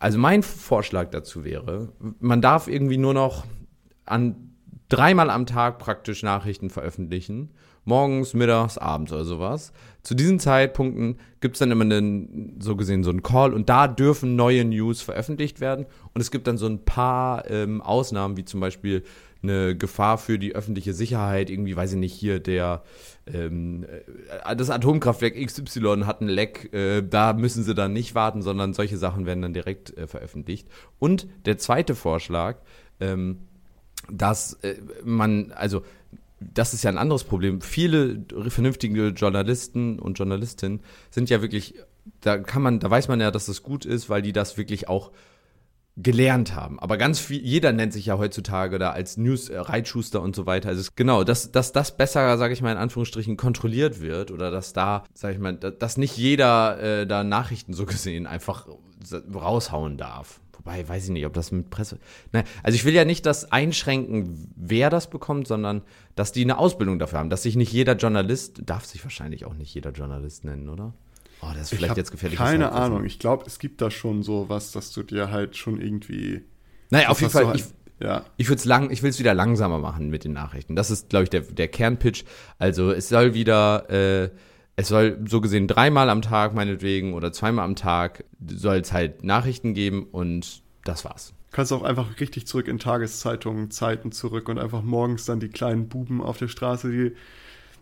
Also mein Vorschlag dazu wäre, man darf irgendwie nur noch an dreimal am Tag praktisch Nachrichten veröffentlichen morgens, mittags, abends oder sowas. Zu diesen Zeitpunkten gibt es dann immer einen, so gesehen so einen Call und da dürfen neue News veröffentlicht werden. Und es gibt dann so ein paar ähm, Ausnahmen, wie zum Beispiel eine Gefahr für die öffentliche Sicherheit, irgendwie, weiß ich nicht, hier der ähm, äh, das Atomkraftwerk XY hat ein Leck, äh, da müssen sie dann nicht warten, sondern solche Sachen werden dann direkt äh, veröffentlicht. Und der zweite Vorschlag, ähm, dass äh, man, also das ist ja ein anderes Problem. Viele vernünftige Journalisten und Journalistinnen sind ja wirklich, da kann man, da weiß man ja, dass das gut ist, weil die das wirklich auch gelernt haben. Aber ganz viel, jeder nennt sich ja heutzutage da als News äh, Reitschuster und so weiter. Also genau, dass, dass das besser, sage ich mal in Anführungsstrichen, kontrolliert wird oder dass da, sage ich mal, dass nicht jeder äh, da Nachrichten so gesehen einfach raushauen darf. Wobei, weiß ich nicht, ob das mit Presse. Ne, also ich will ja nicht das einschränken, wer das bekommt, sondern dass die eine Ausbildung dafür haben. Dass sich nicht jeder Journalist, darf sich wahrscheinlich auch nicht jeder Journalist nennen, oder? Oh, das ist vielleicht jetzt gefährlich. Keine Ahnung. Ich glaube, es gibt da schon so was, dass du dir halt schon irgendwie. Naja, auf jeden Fall. Halt, ich, ja. ich würde es lang, ich will es wieder langsamer machen mit den Nachrichten. Das ist, glaube ich, der, der Kernpitch. Also es soll wieder. Äh, es soll so gesehen dreimal am Tag meinetwegen oder zweimal am Tag soll es halt Nachrichten geben und das war's. Kannst auch einfach richtig zurück in Tageszeitungen, Zeiten zurück und einfach morgens dann die kleinen Buben auf der Straße, die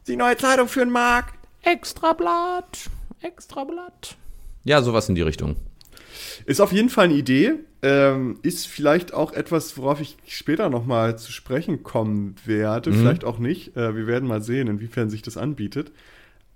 die neue Zeitung für den Markt. Extrablatt, Extrablatt. Ja, sowas in die Richtung. Ist auf jeden Fall eine Idee. Ähm, ist vielleicht auch etwas, worauf ich später nochmal zu sprechen kommen werde. Mhm. Vielleicht auch nicht. Äh, wir werden mal sehen, inwiefern sich das anbietet.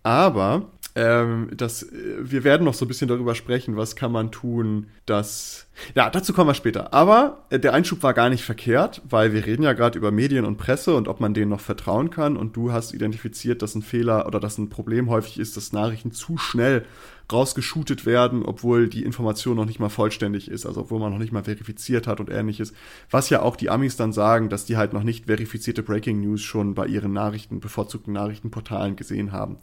Aber ähm, das, äh, wir werden noch so ein bisschen darüber sprechen, was kann man tun, dass. Ja, dazu kommen wir später. Aber äh, der Einschub war gar nicht verkehrt, weil wir reden ja gerade über Medien und Presse und ob man denen noch vertrauen kann. Und du hast identifiziert, dass ein Fehler oder dass ein Problem häufig ist, dass Nachrichten zu schnell rausgeshootet werden, obwohl die Information noch nicht mal vollständig ist, also obwohl man noch nicht mal verifiziert hat und ähnliches. Was ja auch die Amis dann sagen, dass die halt noch nicht verifizierte Breaking News schon bei ihren Nachrichten, bevorzugten Nachrichtenportalen gesehen haben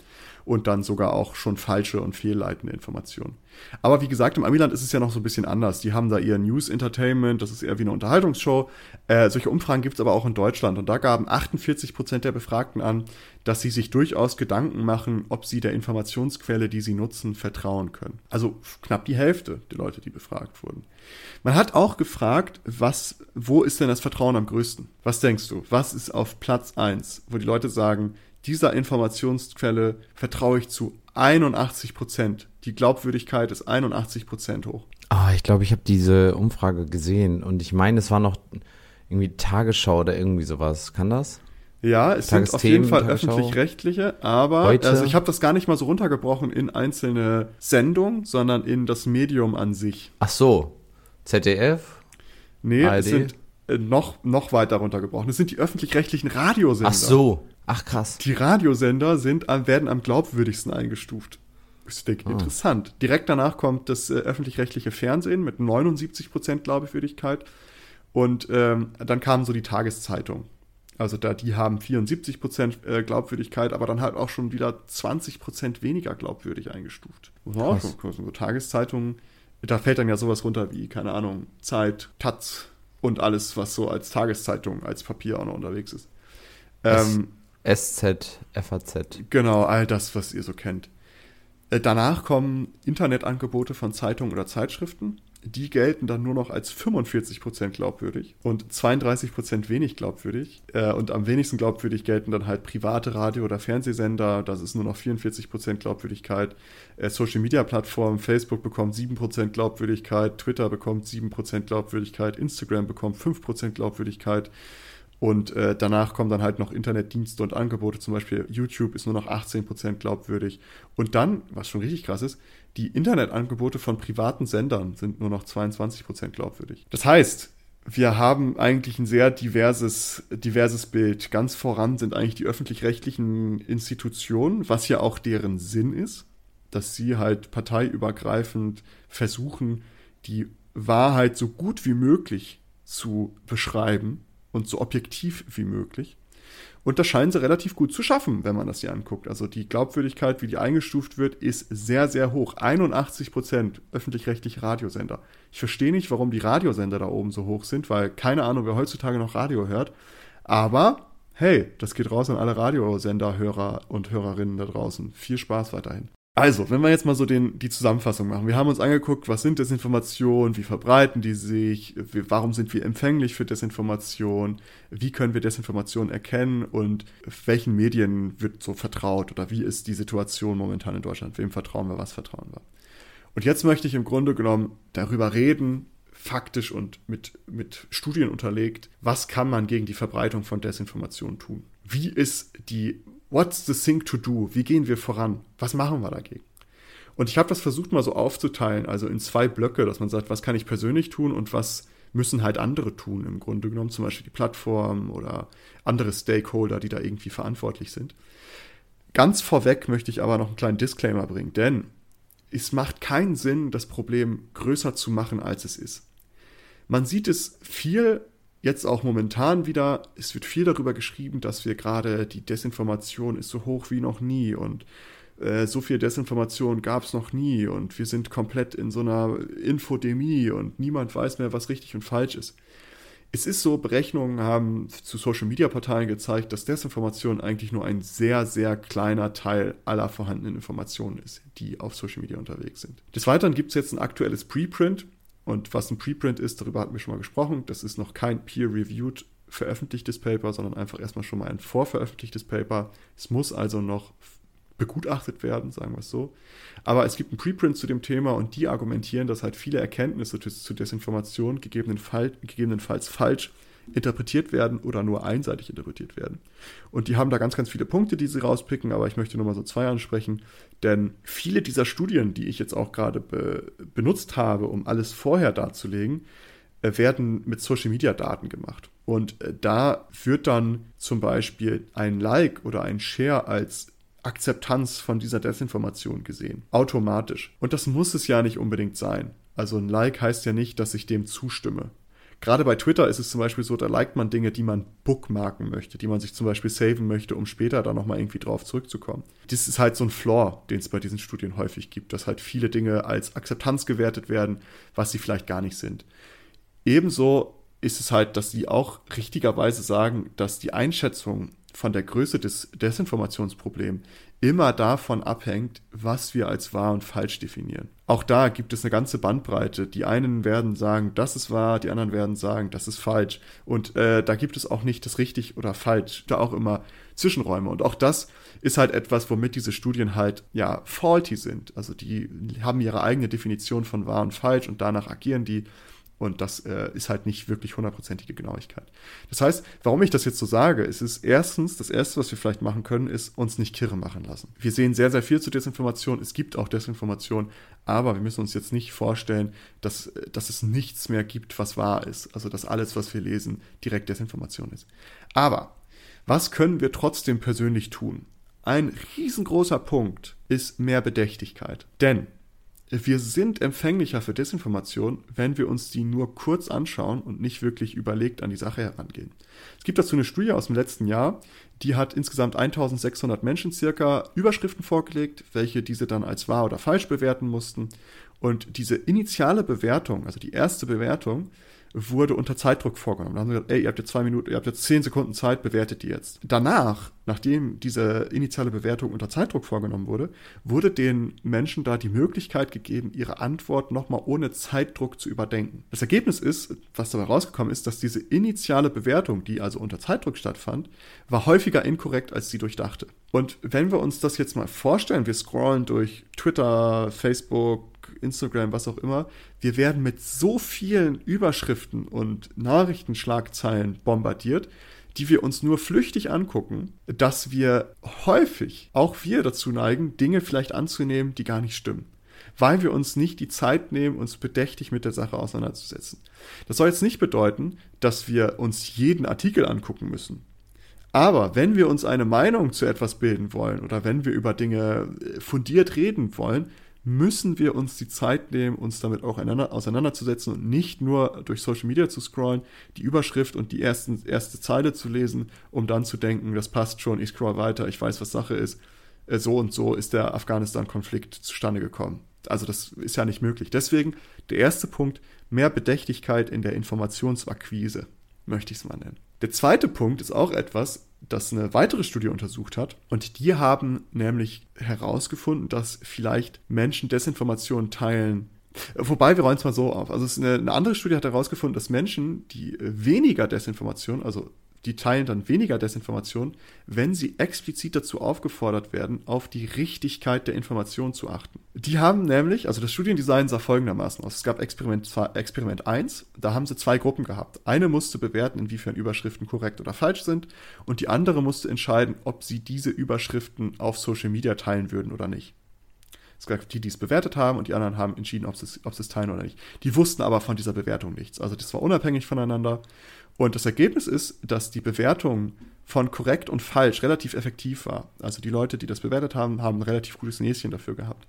und dann sogar auch schon falsche und fehlleitende Informationen. Aber wie gesagt, im Amiland ist es ja noch so ein bisschen anders. Die haben da ihr News Entertainment, das ist eher wie eine Unterhaltungsshow. Äh, solche Umfragen gibt es aber auch in Deutschland und da gaben 48 Prozent der Befragten an, dass sie sich durchaus Gedanken machen, ob sie der Informationsquelle, die sie nutzen, vertrauen können. Also knapp die Hälfte der Leute, die befragt wurden. Man hat auch gefragt, was, wo ist denn das Vertrauen am größten? Was denkst du? Was ist auf Platz eins, wo die Leute sagen, dieser Informationsquelle vertraue ich zu 81 Prozent. Die Glaubwürdigkeit ist 81 Prozent hoch. Ah, ich glaube, ich habe diese Umfrage gesehen und ich meine, es war noch irgendwie Tagesschau oder irgendwie sowas. Kann das? Ja, es sind auf jeden Fall öffentlich-rechtliche, aber Heute? also ich habe das gar nicht mal so runtergebrochen in einzelne Sendungen, sondern in das Medium an sich. Ach so, ZDF? Nee, ARD? es sind äh, noch, noch weiter runtergebrochen. Es sind die öffentlich-rechtlichen Radiosender. Ach so, ach krass. Die Radiosender sind, werden am glaubwürdigsten eingestuft. Ich denke, oh. interessant. Direkt danach kommt das äh, öffentlich-rechtliche Fernsehen mit 79% Glaubwürdigkeit. Und ähm, dann kamen so die Tageszeitungen. Also da, die haben 74% äh, Glaubwürdigkeit, aber dann halt auch schon wieder 20% weniger glaubwürdig eingestuft. Muss man auch schon gucken. So Tageszeitungen, da fällt dann ja sowas runter wie, keine Ahnung, Zeit, Taz und alles, was so als Tageszeitung, als Papier auch noch unterwegs ist. Ähm, SZ, FAZ. Genau, all das, was ihr so kennt. Äh, danach kommen Internetangebote von Zeitungen oder Zeitschriften. Die gelten dann nur noch als 45% glaubwürdig und 32% wenig glaubwürdig. Äh, und am wenigsten glaubwürdig gelten dann halt private Radio- oder Fernsehsender. Das ist nur noch 44% Glaubwürdigkeit. Äh, Social-Media-Plattformen, Facebook bekommt 7% Glaubwürdigkeit, Twitter bekommt 7% Glaubwürdigkeit, Instagram bekommt 5% Glaubwürdigkeit. Und äh, danach kommen dann halt noch Internetdienste und Angebote, zum Beispiel YouTube ist nur noch 18% glaubwürdig. Und dann, was schon richtig krass ist, die Internetangebote von privaten Sendern sind nur noch 22% glaubwürdig. Das heißt, wir haben eigentlich ein sehr diverses, diverses Bild. Ganz voran sind eigentlich die öffentlich-rechtlichen Institutionen, was ja auch deren Sinn ist, dass sie halt parteiübergreifend versuchen, die Wahrheit so gut wie möglich zu beschreiben und so objektiv wie möglich. Und das scheinen sie relativ gut zu schaffen, wenn man das hier anguckt. Also die Glaubwürdigkeit, wie die eingestuft wird, ist sehr, sehr hoch. 81 Prozent öffentlich-rechtliche Radiosender. Ich verstehe nicht, warum die Radiosender da oben so hoch sind, weil keine Ahnung, wer heutzutage noch Radio hört. Aber hey, das geht raus an alle Radiosender-Hörer und Hörerinnen da draußen. Viel Spaß weiterhin. Also, wenn wir jetzt mal so den, die Zusammenfassung machen. Wir haben uns angeguckt, was sind Desinformationen, wie verbreiten die sich, warum sind wir empfänglich für Desinformation, wie können wir Desinformation erkennen und welchen Medien wird so vertraut oder wie ist die Situation momentan in Deutschland, wem vertrauen wir, was vertrauen wir. Und jetzt möchte ich im Grunde genommen darüber reden, faktisch und mit, mit Studien unterlegt, was kann man gegen die Verbreitung von Desinformation tun. Wie ist die What's the thing to do? Wie gehen wir voran? Was machen wir dagegen? Und ich habe das versucht mal so aufzuteilen, also in zwei Blöcke, dass man sagt, was kann ich persönlich tun und was müssen halt andere tun im Grunde genommen, zum Beispiel die Plattform oder andere Stakeholder, die da irgendwie verantwortlich sind. Ganz vorweg möchte ich aber noch einen kleinen Disclaimer bringen, denn es macht keinen Sinn, das Problem größer zu machen, als es ist. Man sieht es viel jetzt auch momentan wieder, es wird viel darüber geschrieben, dass wir gerade die Desinformation ist so hoch wie noch nie und äh, so viel Desinformation gab es noch nie und wir sind komplett in so einer Infodemie und niemand weiß mehr, was richtig und falsch ist. Es ist so, Berechnungen haben zu Social-Media-Portalen gezeigt, dass Desinformation eigentlich nur ein sehr, sehr kleiner Teil aller vorhandenen Informationen ist, die auf Social Media unterwegs sind. Des Weiteren gibt es jetzt ein aktuelles Preprint, und was ein Preprint ist, darüber hatten wir schon mal gesprochen. Das ist noch kein peer-reviewed veröffentlichtes Paper, sondern einfach erstmal schon mal ein vorveröffentlichtes Paper. Es muss also noch begutachtet werden, sagen wir es so. Aber es gibt ein Preprint zu dem Thema und die argumentieren, dass halt viele Erkenntnisse zu Desinformation gegebenenfalls, gegebenenfalls falsch interpretiert werden oder nur einseitig interpretiert werden. Und die haben da ganz, ganz viele Punkte, die sie rauspicken, aber ich möchte nur mal so zwei ansprechen, denn viele dieser Studien, die ich jetzt auch gerade be benutzt habe, um alles vorher darzulegen, äh, werden mit Social-Media-Daten gemacht. Und äh, da wird dann zum Beispiel ein Like oder ein Share als Akzeptanz von dieser Desinformation gesehen. Automatisch. Und das muss es ja nicht unbedingt sein. Also ein Like heißt ja nicht, dass ich dem zustimme. Gerade bei Twitter ist es zum Beispiel so, da liked man Dinge, die man bookmarken möchte, die man sich zum Beispiel saven möchte, um später da nochmal irgendwie drauf zurückzukommen. Das ist halt so ein Flaw, den es bei diesen Studien häufig gibt, dass halt viele Dinge als Akzeptanz gewertet werden, was sie vielleicht gar nicht sind. Ebenso ist es halt, dass sie auch richtigerweise sagen, dass die Einschätzung von der Größe des Desinformationsproblems immer davon abhängt, was wir als wahr und falsch definieren. Auch da gibt es eine ganze Bandbreite. Die einen werden sagen, das ist wahr, die anderen werden sagen, das ist falsch. Und äh, da gibt es auch nicht das richtig oder falsch, da auch immer Zwischenräume. Und auch das ist halt etwas, womit diese Studien halt ja faulty sind. Also die haben ihre eigene Definition von wahr und falsch und danach agieren die. Und das äh, ist halt nicht wirklich hundertprozentige Genauigkeit. Das heißt, warum ich das jetzt so sage, ist es erstens, das Erste, was wir vielleicht machen können, ist uns nicht kirre machen lassen. Wir sehen sehr, sehr viel zu Desinformation. Es gibt auch Desinformation, aber wir müssen uns jetzt nicht vorstellen, dass, dass es nichts mehr gibt, was wahr ist. Also, dass alles, was wir lesen, direkt Desinformation ist. Aber was können wir trotzdem persönlich tun? Ein riesengroßer Punkt ist mehr Bedächtigkeit. Denn wir sind empfänglicher für Desinformation, wenn wir uns die nur kurz anschauen und nicht wirklich überlegt an die Sache herangehen. Es gibt dazu eine Studie aus dem letzten Jahr, die hat insgesamt 1600 Menschen circa Überschriften vorgelegt, welche diese dann als wahr oder falsch bewerten mussten. Und diese initiale Bewertung, also die erste Bewertung, wurde unter Zeitdruck vorgenommen. Da haben sie gesagt, ey, ihr habt jetzt zwei Minuten, ihr habt jetzt zehn Sekunden Zeit, bewertet die jetzt. Danach, nachdem diese initiale Bewertung unter Zeitdruck vorgenommen wurde, wurde den Menschen da die Möglichkeit gegeben, ihre Antwort nochmal ohne Zeitdruck zu überdenken. Das Ergebnis ist, was dabei rausgekommen ist, dass diese initiale Bewertung, die also unter Zeitdruck stattfand, war häufiger inkorrekt, als sie durchdachte. Und wenn wir uns das jetzt mal vorstellen, wir scrollen durch Twitter, Facebook, Instagram, was auch immer, wir werden mit so vielen Überschriften und Nachrichtenschlagzeilen bombardiert, die wir uns nur flüchtig angucken, dass wir häufig, auch wir dazu neigen, Dinge vielleicht anzunehmen, die gar nicht stimmen. Weil wir uns nicht die Zeit nehmen, uns bedächtig mit der Sache auseinanderzusetzen. Das soll jetzt nicht bedeuten, dass wir uns jeden Artikel angucken müssen. Aber wenn wir uns eine Meinung zu etwas bilden wollen oder wenn wir über Dinge fundiert reden wollen, müssen wir uns die Zeit nehmen, uns damit auch auseinanderzusetzen und nicht nur durch Social Media zu scrollen, die Überschrift und die ersten, erste Zeile zu lesen, um dann zu denken, das passt schon, ich scroll weiter, ich weiß, was Sache ist. Äh, so und so ist der Afghanistan-Konflikt zustande gekommen. Also das ist ja nicht möglich. Deswegen der erste Punkt, mehr Bedächtigkeit in der Informationsakquise, möchte ich es mal nennen. Der zweite Punkt ist auch etwas, das eine weitere Studie untersucht hat. Und die haben nämlich herausgefunden, dass vielleicht Menschen Desinformationen teilen. Wobei, wir räumen es mal so auf. Also eine, eine, andere Studie hat herausgefunden, dass Menschen, die weniger Desinformation, also die teilen dann weniger Desinformation, wenn sie explizit dazu aufgefordert werden, auf die Richtigkeit der Information zu achten. Die haben nämlich, also das Studiendesign sah folgendermaßen aus. Es gab Experiment, Experiment 1, da haben sie zwei Gruppen gehabt. Eine musste bewerten, inwiefern Überschriften korrekt oder falsch sind und die andere musste entscheiden, ob sie diese Überschriften auf Social Media teilen würden oder nicht. Es gab die, die es bewertet haben und die anderen haben entschieden, ob sie, es, ob sie es teilen oder nicht. Die wussten aber von dieser Bewertung nichts. Also das war unabhängig voneinander. Und das Ergebnis ist, dass die Bewertung von korrekt und falsch relativ effektiv war. Also die Leute, die das bewertet haben, haben ein relativ gutes Näschen dafür gehabt.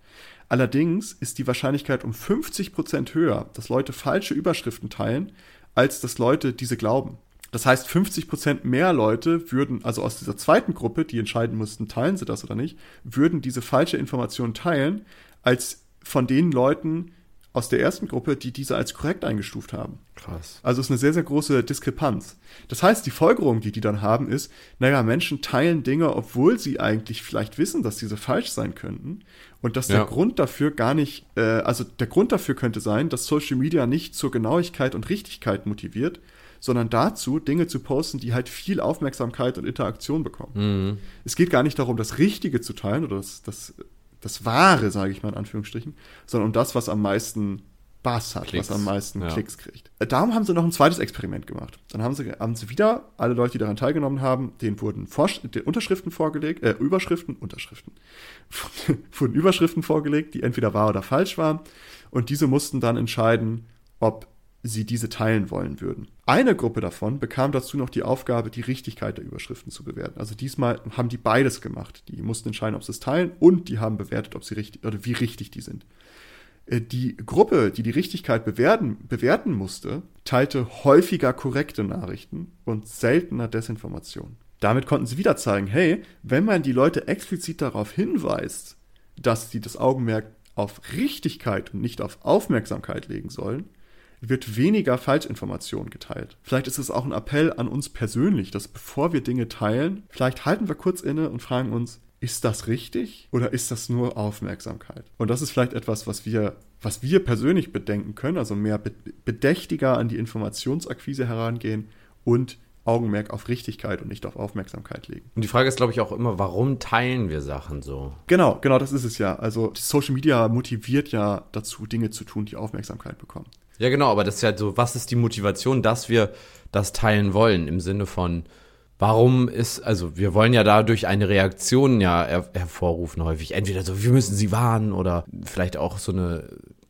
Allerdings ist die Wahrscheinlichkeit um 50 Prozent höher, dass Leute falsche Überschriften teilen, als dass Leute diese glauben. Das heißt, 50 Prozent mehr Leute würden, also aus dieser zweiten Gruppe, die entscheiden mussten, teilen sie das oder nicht, würden diese falsche Information teilen, als von den Leuten aus der ersten Gruppe, die diese als korrekt eingestuft haben. Krass. Also es ist eine sehr, sehr große Diskrepanz. Das heißt, die Folgerung, die die dann haben, ist, naja, Menschen teilen Dinge, obwohl sie eigentlich vielleicht wissen, dass diese falsch sein könnten. Und dass der ja. Grund dafür gar nicht, äh, also der Grund dafür könnte sein, dass Social Media nicht zur Genauigkeit und Richtigkeit motiviert, sondern dazu, Dinge zu posten, die halt viel Aufmerksamkeit und Interaktion bekommen. Mhm. Es geht gar nicht darum, das Richtige zu teilen oder das, das, das Wahre, sage ich mal in Anführungsstrichen, sondern um das, was am meisten Bass hat, Klicks. was am meisten ja. Klicks kriegt. Äh, darum haben sie noch ein zweites Experiment gemacht. Dann haben sie, haben sie wieder alle Leute, die daran teilgenommen haben, denen wurden Vorsch Unterschriften vorgelegt, äh, Überschriften, Unterschriften, wurden Überschriften vorgelegt, die entweder wahr oder falsch waren. Und diese mussten dann entscheiden, ob sie diese teilen wollen würden. Eine Gruppe davon bekam dazu noch die Aufgabe, die Richtigkeit der Überschriften zu bewerten. Also diesmal haben die beides gemacht. Die mussten entscheiden, ob sie es teilen und die haben bewertet, ob sie richtig oder wie richtig die sind. Äh, die Gruppe, die die Richtigkeit bewerten, bewerten musste, teilte häufiger korrekte Nachrichten und seltener Desinformation. Damit konnten sie wieder zeigen, hey, wenn man die Leute explizit darauf hinweist, dass sie das Augenmerk auf Richtigkeit und nicht auf Aufmerksamkeit legen sollen, wird weniger Falschinformation geteilt. Vielleicht ist es auch ein Appell an uns persönlich, dass bevor wir Dinge teilen, vielleicht halten wir kurz inne und fragen uns, ist das richtig oder ist das nur Aufmerksamkeit? Und das ist vielleicht etwas, was wir, was wir persönlich bedenken können, also mehr bedächtiger an die Informationsakquise herangehen und Augenmerk auf Richtigkeit und nicht auf Aufmerksamkeit legen. Und die Frage ist, glaube ich, auch immer, warum teilen wir Sachen so? Genau, genau, das ist es ja. Also Social Media motiviert ja dazu, Dinge zu tun, die Aufmerksamkeit bekommen. Ja, genau, aber das ist ja so, was ist die Motivation, dass wir das teilen wollen? Im Sinne von, warum ist, also wir wollen ja dadurch eine Reaktion ja her hervorrufen häufig. Entweder so, wir müssen sie warnen oder vielleicht auch so eine,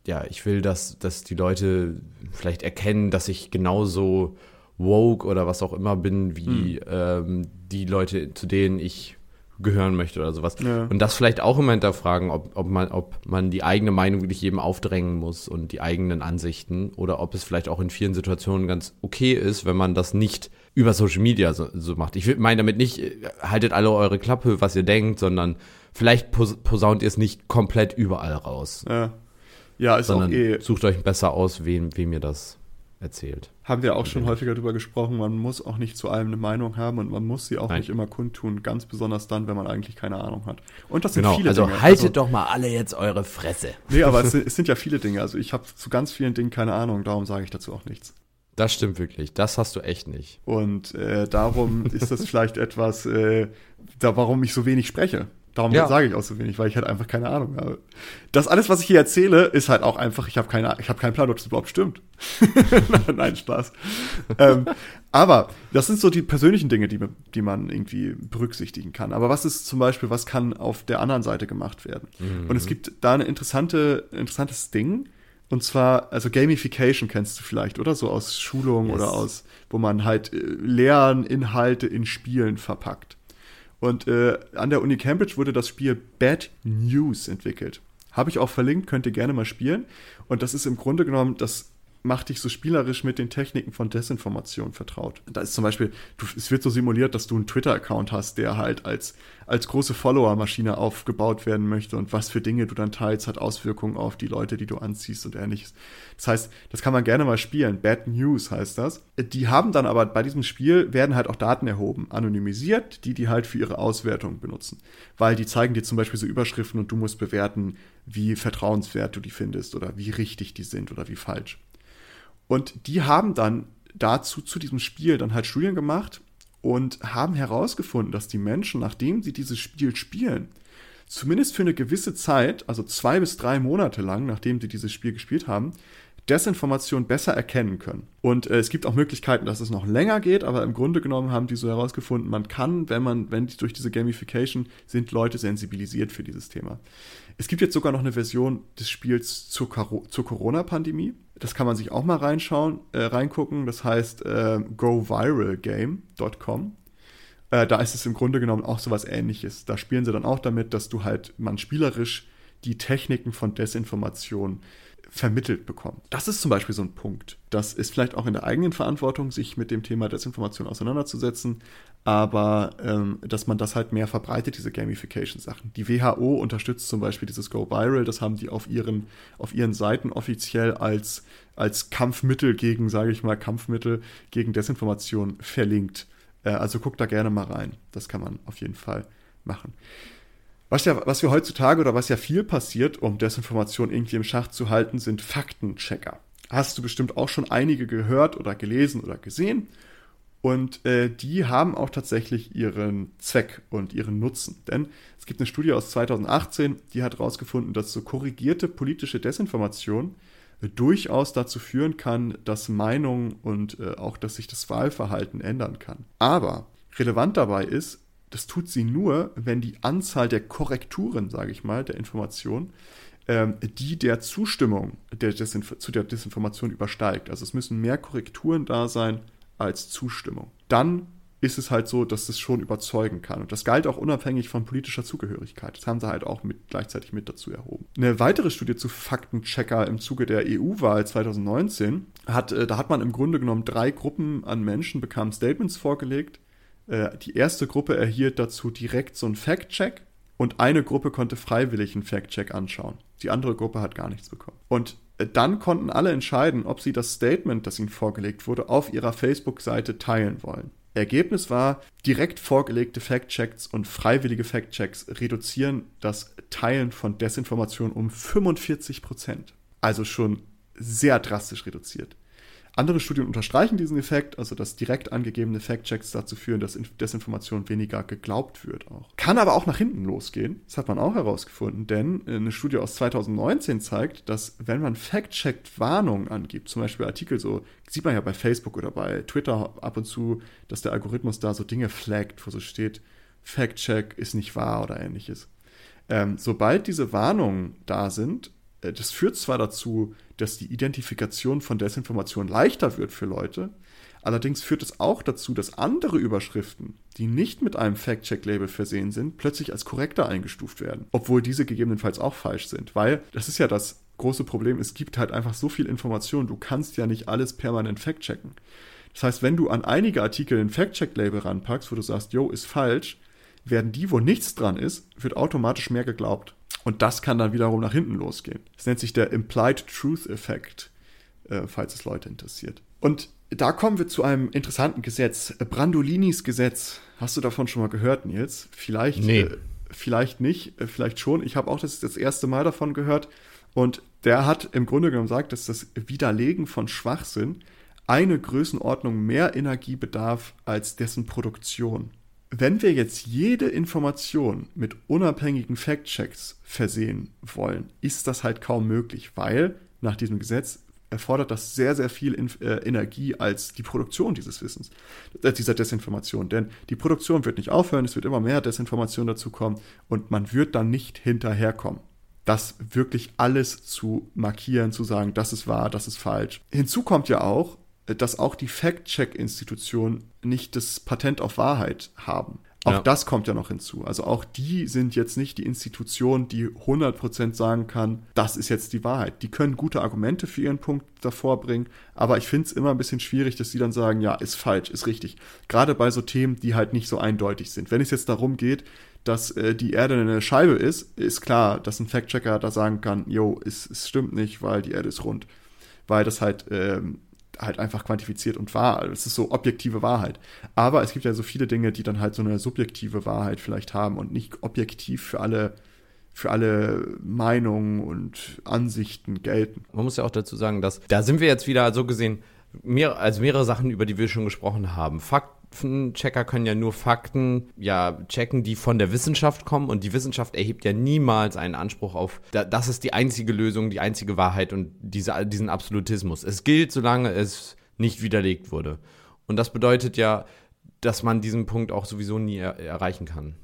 ja, ich will, dass, dass die Leute vielleicht erkennen, dass ich genauso woke oder was auch immer bin, wie hm. ähm, die Leute, zu denen ich gehören möchte oder sowas. Ja. Und das vielleicht auch immer hinterfragen, ob, ob, man, ob man die eigene Meinung wirklich jedem aufdrängen muss und die eigenen Ansichten oder ob es vielleicht auch in vielen Situationen ganz okay ist, wenn man das nicht über Social Media so, so macht. Ich meine damit nicht, äh, haltet alle eure Klappe, was ihr denkt, sondern vielleicht pos posaunt ihr es nicht komplett überall raus. Ja, ja ist sondern auch eh. Sucht euch besser aus, wem, wem ihr das erzählt. Haben wir auch schon häufiger darüber gesprochen, man muss auch nicht zu allem eine Meinung haben und man muss sie auch Nein. nicht immer kundtun, ganz besonders dann, wenn man eigentlich keine Ahnung hat. Und das sind genau, viele also Dinge. haltet also, doch mal alle jetzt eure Fresse. Nee, aber es sind, es sind ja viele Dinge. Also ich habe zu ganz vielen Dingen keine Ahnung, darum sage ich dazu auch nichts. Das stimmt wirklich. Das hast du echt nicht. Und äh, darum ist das vielleicht etwas, äh, da, warum ich so wenig spreche. Darum ja. sage ich auch so wenig, weil ich halt einfach keine Ahnung habe. Das alles, was ich hier erzähle, ist halt auch einfach, ich habe keine, ich habe keinen Plan, ob das überhaupt stimmt. Nein, Spaß. ähm, aber das sind so die persönlichen Dinge, die, die man irgendwie berücksichtigen kann. Aber was ist zum Beispiel, was kann auf der anderen Seite gemacht werden? Mhm. Und es gibt da ein interessante, interessantes Ding. Und zwar, also Gamification kennst du vielleicht, oder? So aus Schulungen yes. oder aus, wo man halt äh, Lerninhalte in Spielen verpackt. Und äh, an der Uni Cambridge wurde das Spiel Bad News entwickelt. Habe ich auch verlinkt, könnt ihr gerne mal spielen. Und das ist im Grunde genommen das macht dich so spielerisch mit den Techniken von Desinformation vertraut. Da ist zum Beispiel, du, es wird so simuliert, dass du einen Twitter-Account hast, der halt als, als große Follower-Maschine aufgebaut werden möchte und was für Dinge du dann teilst, hat Auswirkungen auf die Leute, die du anziehst und ähnliches. Das heißt, das kann man gerne mal spielen. Bad News heißt das. Die haben dann aber bei diesem Spiel werden halt auch Daten erhoben, anonymisiert, die die halt für ihre Auswertung benutzen. Weil die zeigen dir zum Beispiel so Überschriften und du musst bewerten, wie vertrauenswert du die findest oder wie richtig die sind oder wie falsch. Und die haben dann dazu, zu diesem Spiel, dann halt Studien gemacht und haben herausgefunden, dass die Menschen, nachdem sie dieses Spiel spielen, zumindest für eine gewisse Zeit, also zwei bis drei Monate lang, nachdem sie dieses Spiel gespielt haben, Desinformation besser erkennen können. Und äh, es gibt auch Möglichkeiten, dass es noch länger geht, aber im Grunde genommen haben die so herausgefunden, man kann, wenn man, wenn die, durch diese Gamification sind Leute sensibilisiert für dieses Thema. Es gibt jetzt sogar noch eine Version des Spiels zur, zur Corona-Pandemie. Das kann man sich auch mal reinschauen, äh, reingucken. Das heißt äh, goviralgame.com. Äh, da ist es im Grunde genommen auch so was ähnliches. Da spielen sie dann auch damit, dass du halt man spielerisch die Techniken von Desinformation vermittelt bekommt. Das ist zum Beispiel so ein Punkt. Das ist vielleicht auch in der eigenen Verantwortung, sich mit dem Thema Desinformation auseinanderzusetzen, aber ähm, dass man das halt mehr verbreitet, diese Gamification-Sachen. Die WHO unterstützt zum Beispiel dieses Go Viral, das haben die auf ihren, auf ihren Seiten offiziell als, als Kampfmittel gegen, sage ich mal, Kampfmittel gegen Desinformation verlinkt. Äh, also guckt da gerne mal rein. Das kann man auf jeden Fall machen. Was ja, was wir heutzutage oder was ja viel passiert, um Desinformation irgendwie im Schach zu halten, sind Faktenchecker. Hast du bestimmt auch schon einige gehört oder gelesen oder gesehen. Und äh, die haben auch tatsächlich ihren Zweck und ihren Nutzen. Denn es gibt eine Studie aus 2018, die hat herausgefunden, dass so korrigierte politische Desinformation durchaus dazu führen kann, dass Meinungen und äh, auch, dass sich das Wahlverhalten ändern kann. Aber relevant dabei ist, das tut sie nur, wenn die Anzahl der Korrekturen, sage ich mal, der Information ähm, die der Zustimmung der zu der Desinformation übersteigt. Also es müssen mehr Korrekturen da sein als Zustimmung. Dann ist es halt so, dass es schon überzeugen kann. Und das galt auch unabhängig von politischer Zugehörigkeit. Das haben sie halt auch mit, gleichzeitig mit dazu erhoben. Eine weitere Studie zu Faktenchecker im Zuge der EU-Wahl 2019 hat, äh, da hat man im Grunde genommen drei Gruppen an Menschen bekamen Statements vorgelegt. Äh, die erste Gruppe erhielt dazu direkt so einen Fact-Check und eine Gruppe konnte freiwillig einen Fact-Check anschauen. Die andere Gruppe hat gar nichts bekommen. Und dann konnten alle entscheiden, ob sie das Statement, das ihnen vorgelegt wurde, auf ihrer Facebook-Seite teilen wollen. Ergebnis war, direkt vorgelegte Fact-Checks und freiwillige Fact-Checks reduzieren das Teilen von Desinformation um 45 Prozent. Also schon sehr drastisch reduziert. Andere Studien unterstreichen diesen Effekt, also dass direkt angegebene Fact-Checks dazu führen, dass Desinformation weniger geglaubt wird auch. Kann aber auch nach hinten losgehen. Das hat man auch herausgefunden, denn eine Studie aus 2019 zeigt, dass wenn man Fact-Checkt Warnungen angibt, zum Beispiel Artikel so, sieht man ja bei Facebook oder bei Twitter ab und zu, dass der Algorithmus da so Dinge flaggt, wo so steht, Fact-Check ist nicht wahr oder ähnliches. Ähm, sobald diese Warnungen da sind, äh, das führt zwar dazu, dass die Identifikation von Desinformation leichter wird für Leute, allerdings führt es auch dazu, dass andere Überschriften, die nicht mit einem Fact-Check-Label versehen sind, plötzlich als korrekter eingestuft werden, obwohl diese gegebenenfalls auch falsch sind, weil das ist ja das große Problem, es gibt halt einfach so viel Information, du kannst ja nicht alles permanent fact-checken. Das heißt, wenn du an einige Artikel ein Fact-Check-Label ranpackst, wo du sagst, yo, ist falsch, werden die, wo nichts dran ist, wird automatisch mehr geglaubt. Und das kann dann wiederum nach hinten losgehen. Das nennt sich der Implied Truth Effect, äh, falls es Leute interessiert. Und da kommen wir zu einem interessanten Gesetz. Brandolinis Gesetz. Hast du davon schon mal gehört, Nils? Vielleicht, nee. äh, vielleicht nicht, äh, vielleicht schon. Ich habe auch das, das erste Mal davon gehört. Und der hat im Grunde genommen gesagt, dass das Widerlegen von Schwachsinn eine Größenordnung mehr Energie bedarf als dessen Produktion wenn wir jetzt jede Information mit unabhängigen Fact-Checks versehen wollen, ist das halt kaum möglich, weil nach diesem Gesetz erfordert das sehr, sehr viel in, äh, Energie als die Produktion dieses Wissens, äh, dieser Desinformation. Denn die Produktion wird nicht aufhören, es wird immer mehr Desinformation dazu kommen und man wird dann nicht hinterherkommen. Das wirklich alles zu markieren, zu sagen, das ist wahr, das ist falsch. Hinzu kommt ja auch, dass auch die Fact-Check-Institutionen nicht das Patent auf Wahrheit haben. Auch ja. das kommt ja noch hinzu. Also auch die sind jetzt nicht die Institution, die 100% sagen kann, das ist jetzt die Wahrheit. Die können gute Argumente für ihren Punkt davor bringen, aber ich finde es immer ein bisschen schwierig, dass sie dann sagen, ja, ist falsch, ist richtig. Gerade bei so Themen, die halt nicht so eindeutig sind. Wenn es jetzt darum geht, dass äh, die Erde eine Scheibe ist, ist klar, dass ein Fact-Checker da sagen kann, jo, es, es stimmt nicht, weil die Erde ist rund. Weil das halt ähm, halt einfach quantifiziert und wahr. Es ist so objektive Wahrheit. Aber es gibt ja so viele Dinge, die dann halt so eine subjektive Wahrheit vielleicht haben und nicht objektiv für alle für alle Meinungen und Ansichten gelten. Man muss ja auch dazu sagen, dass da sind wir jetzt wieder so gesehen mehr, also mehrere Sachen, über die wir schon gesprochen haben. Fakt Faktenchecker können ja nur Fakten ja checken, die von der Wissenschaft kommen und die Wissenschaft erhebt ja niemals einen Anspruch auf, das ist die einzige Lösung, die einzige Wahrheit und diese, diesen Absolutismus. Es gilt, solange es nicht widerlegt wurde. Und das bedeutet ja, dass man diesen Punkt auch sowieso nie er erreichen kann.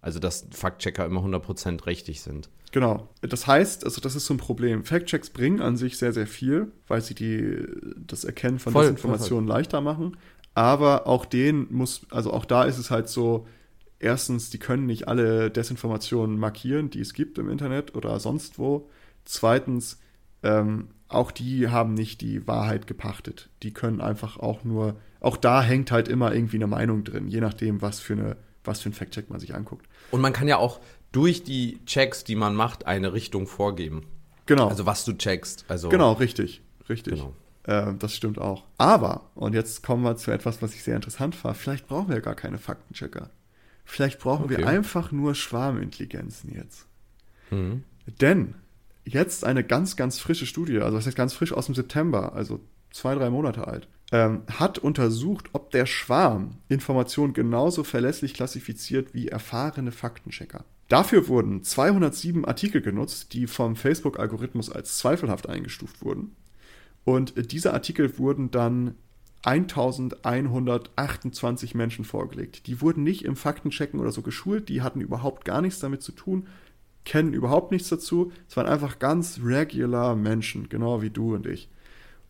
Also, dass Faktchecker immer 100% richtig sind. Genau. Das heißt, also das ist so ein Problem. Faktchecks bringen an sich sehr, sehr viel, weil sie die, das Erkennen von voll, Desinformationen leichter machen. Aber auch den muss, also auch da ist es halt so, erstens, die können nicht alle Desinformationen markieren, die es gibt im Internet oder sonst wo. Zweitens, ähm, auch die haben nicht die Wahrheit gepachtet. Die können einfach auch nur, auch da hängt halt immer irgendwie eine Meinung drin, je nachdem, was für eine, was für ein Fact-Check man sich anguckt. Und man kann ja auch durch die Checks, die man macht, eine Richtung vorgeben. Genau. Also was du checkst. Also genau, richtig, richtig. Genau. Äh, das stimmt auch. Aber, und jetzt kommen wir zu etwas, was ich sehr interessant fand, vielleicht brauchen wir gar keine Faktenchecker. Vielleicht brauchen okay. wir einfach nur Schwarmintelligenzen jetzt. Mhm. Denn jetzt eine ganz, ganz frische Studie, also das heißt ganz frisch aus dem September, also zwei, drei Monate alt, ähm, hat untersucht, ob der Schwarm Informationen genauso verlässlich klassifiziert wie erfahrene Faktenchecker. Dafür wurden 207 Artikel genutzt, die vom Facebook-Algorithmus als zweifelhaft eingestuft wurden. Und diese Artikel wurden dann 1128 Menschen vorgelegt. Die wurden nicht im Faktenchecken oder so geschult, die hatten überhaupt gar nichts damit zu tun. kennen überhaupt nichts dazu. Es waren einfach ganz regular Menschen, genau wie du und ich.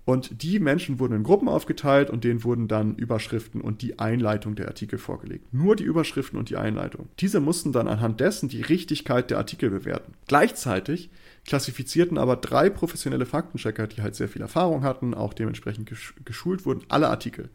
Und die Menschen wurden in Gruppen aufgeteilt und denen wurden dann Überschriften und die Einleitung der Artikel vorgelegt. Nur die Überschriften und die Einleitung. Diese mussten dann anhand dessen die Richtigkeit der Artikel bewerten. Gleichzeitig klassifizierten aber drei professionelle Faktenchecker, die halt sehr viel Erfahrung hatten, auch dementsprechend geschult wurden, alle Artikel.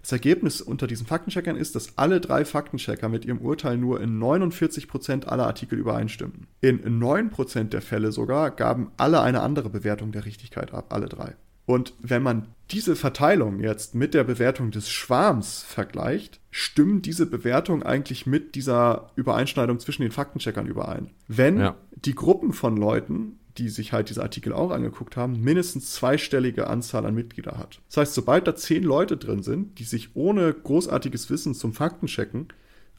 Das Ergebnis unter diesen Faktencheckern ist, dass alle drei Faktenchecker mit ihrem Urteil nur in 49% aller Artikel übereinstimmten. In 9% der Fälle sogar gaben alle eine andere Bewertung der Richtigkeit ab, alle drei. Und wenn man diese Verteilung jetzt mit der Bewertung des Schwarms vergleicht, stimmen diese Bewertungen eigentlich mit dieser Übereinschneidung zwischen den Faktencheckern überein. Wenn ja. die Gruppen von Leuten, die sich halt diese Artikel auch angeguckt haben, mindestens zweistellige Anzahl an Mitglieder hat. Das heißt, sobald da zehn Leute drin sind, die sich ohne großartiges Wissen zum Faktenchecken